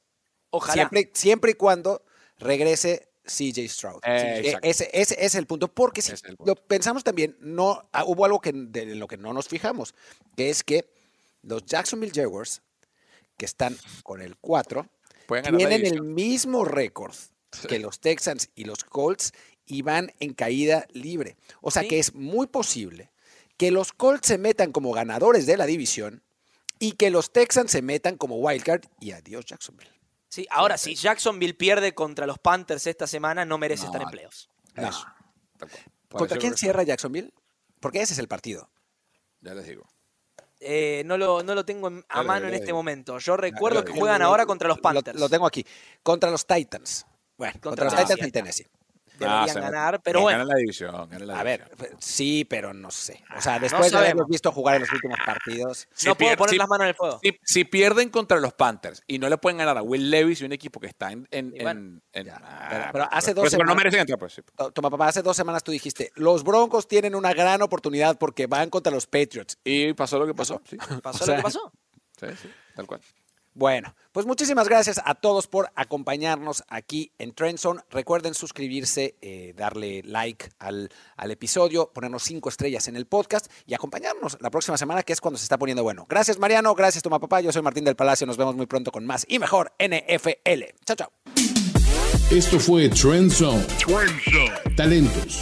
Ojalá. Siempre, siempre y cuando regrese CJ Stroud. Eh, Sí, exacto. ese, ese- ese es el punto. Porque si punto. lo pensamos también, no, ah, hubo algo que, de lo que no nos fijamos, que es que los Jacksonville Jaguars, que están con el 4, Pueden ganar la tienen el mismo récord que los Texans y los Colts y van en caída libre. O sea Sí. que es muy posible que los Colts se metan como ganadores de la división y que los Texans se metan como wildcard y adiós Jacksonville. Sí, ahora, si Jacksonville pierde contra los Panthers esta semana, no merece No, estar en playoffs. No. ¿Contra quién cierra Jacksonville? Porque ese es el partido. Ya les digo. Eh, no, lo, no lo tengo en- a mano en este momento. Yo recuerdo que juegan ahora contra los Lo- Panthers. Lo, tengo aquí. Contra los Titans. Bueno, contra, Contra los Titans y. Tennessee. Deberían Ah, se- ganar, pero bueno. la división. la A ver, división. sí, pero no sé. O sea, Ah, no después de haberlos visto jugar en los últimos partidos. Si no puedo poner si- las manos en el fuego. Si, si pierden contra los Panthers y no le pueden ganar a Will Levis y un equipo que está en. en- bueno, en- en- ya, ah, pero- pero hace dos eso no semanas- merecen entrar, pues sí. To- Toma, papá, hace dos semanas tú dijiste, los Broncos tienen una gran oportunidad porque van contra los Patriots. Y pasó lo que pasó. Sí, ¿Pasó o sea, lo que pasó? sí, sí, tal cual. Bueno, pues muchísimas gracias a todos por acompañarnos aquí en Trendzone. Recuerden suscribirse, eh, darle like al, al episodio, ponernos cinco estrellas en el podcast y acompañarnos la próxima semana, que es cuando se está poniendo bueno. Gracias, Mariano. Gracias, Toma Papá. Yo soy Martín del Palacio. Nos vemos muy pronto con más y mejor NFL. Chao, chao. Esto fue Trend Zone. Talentos.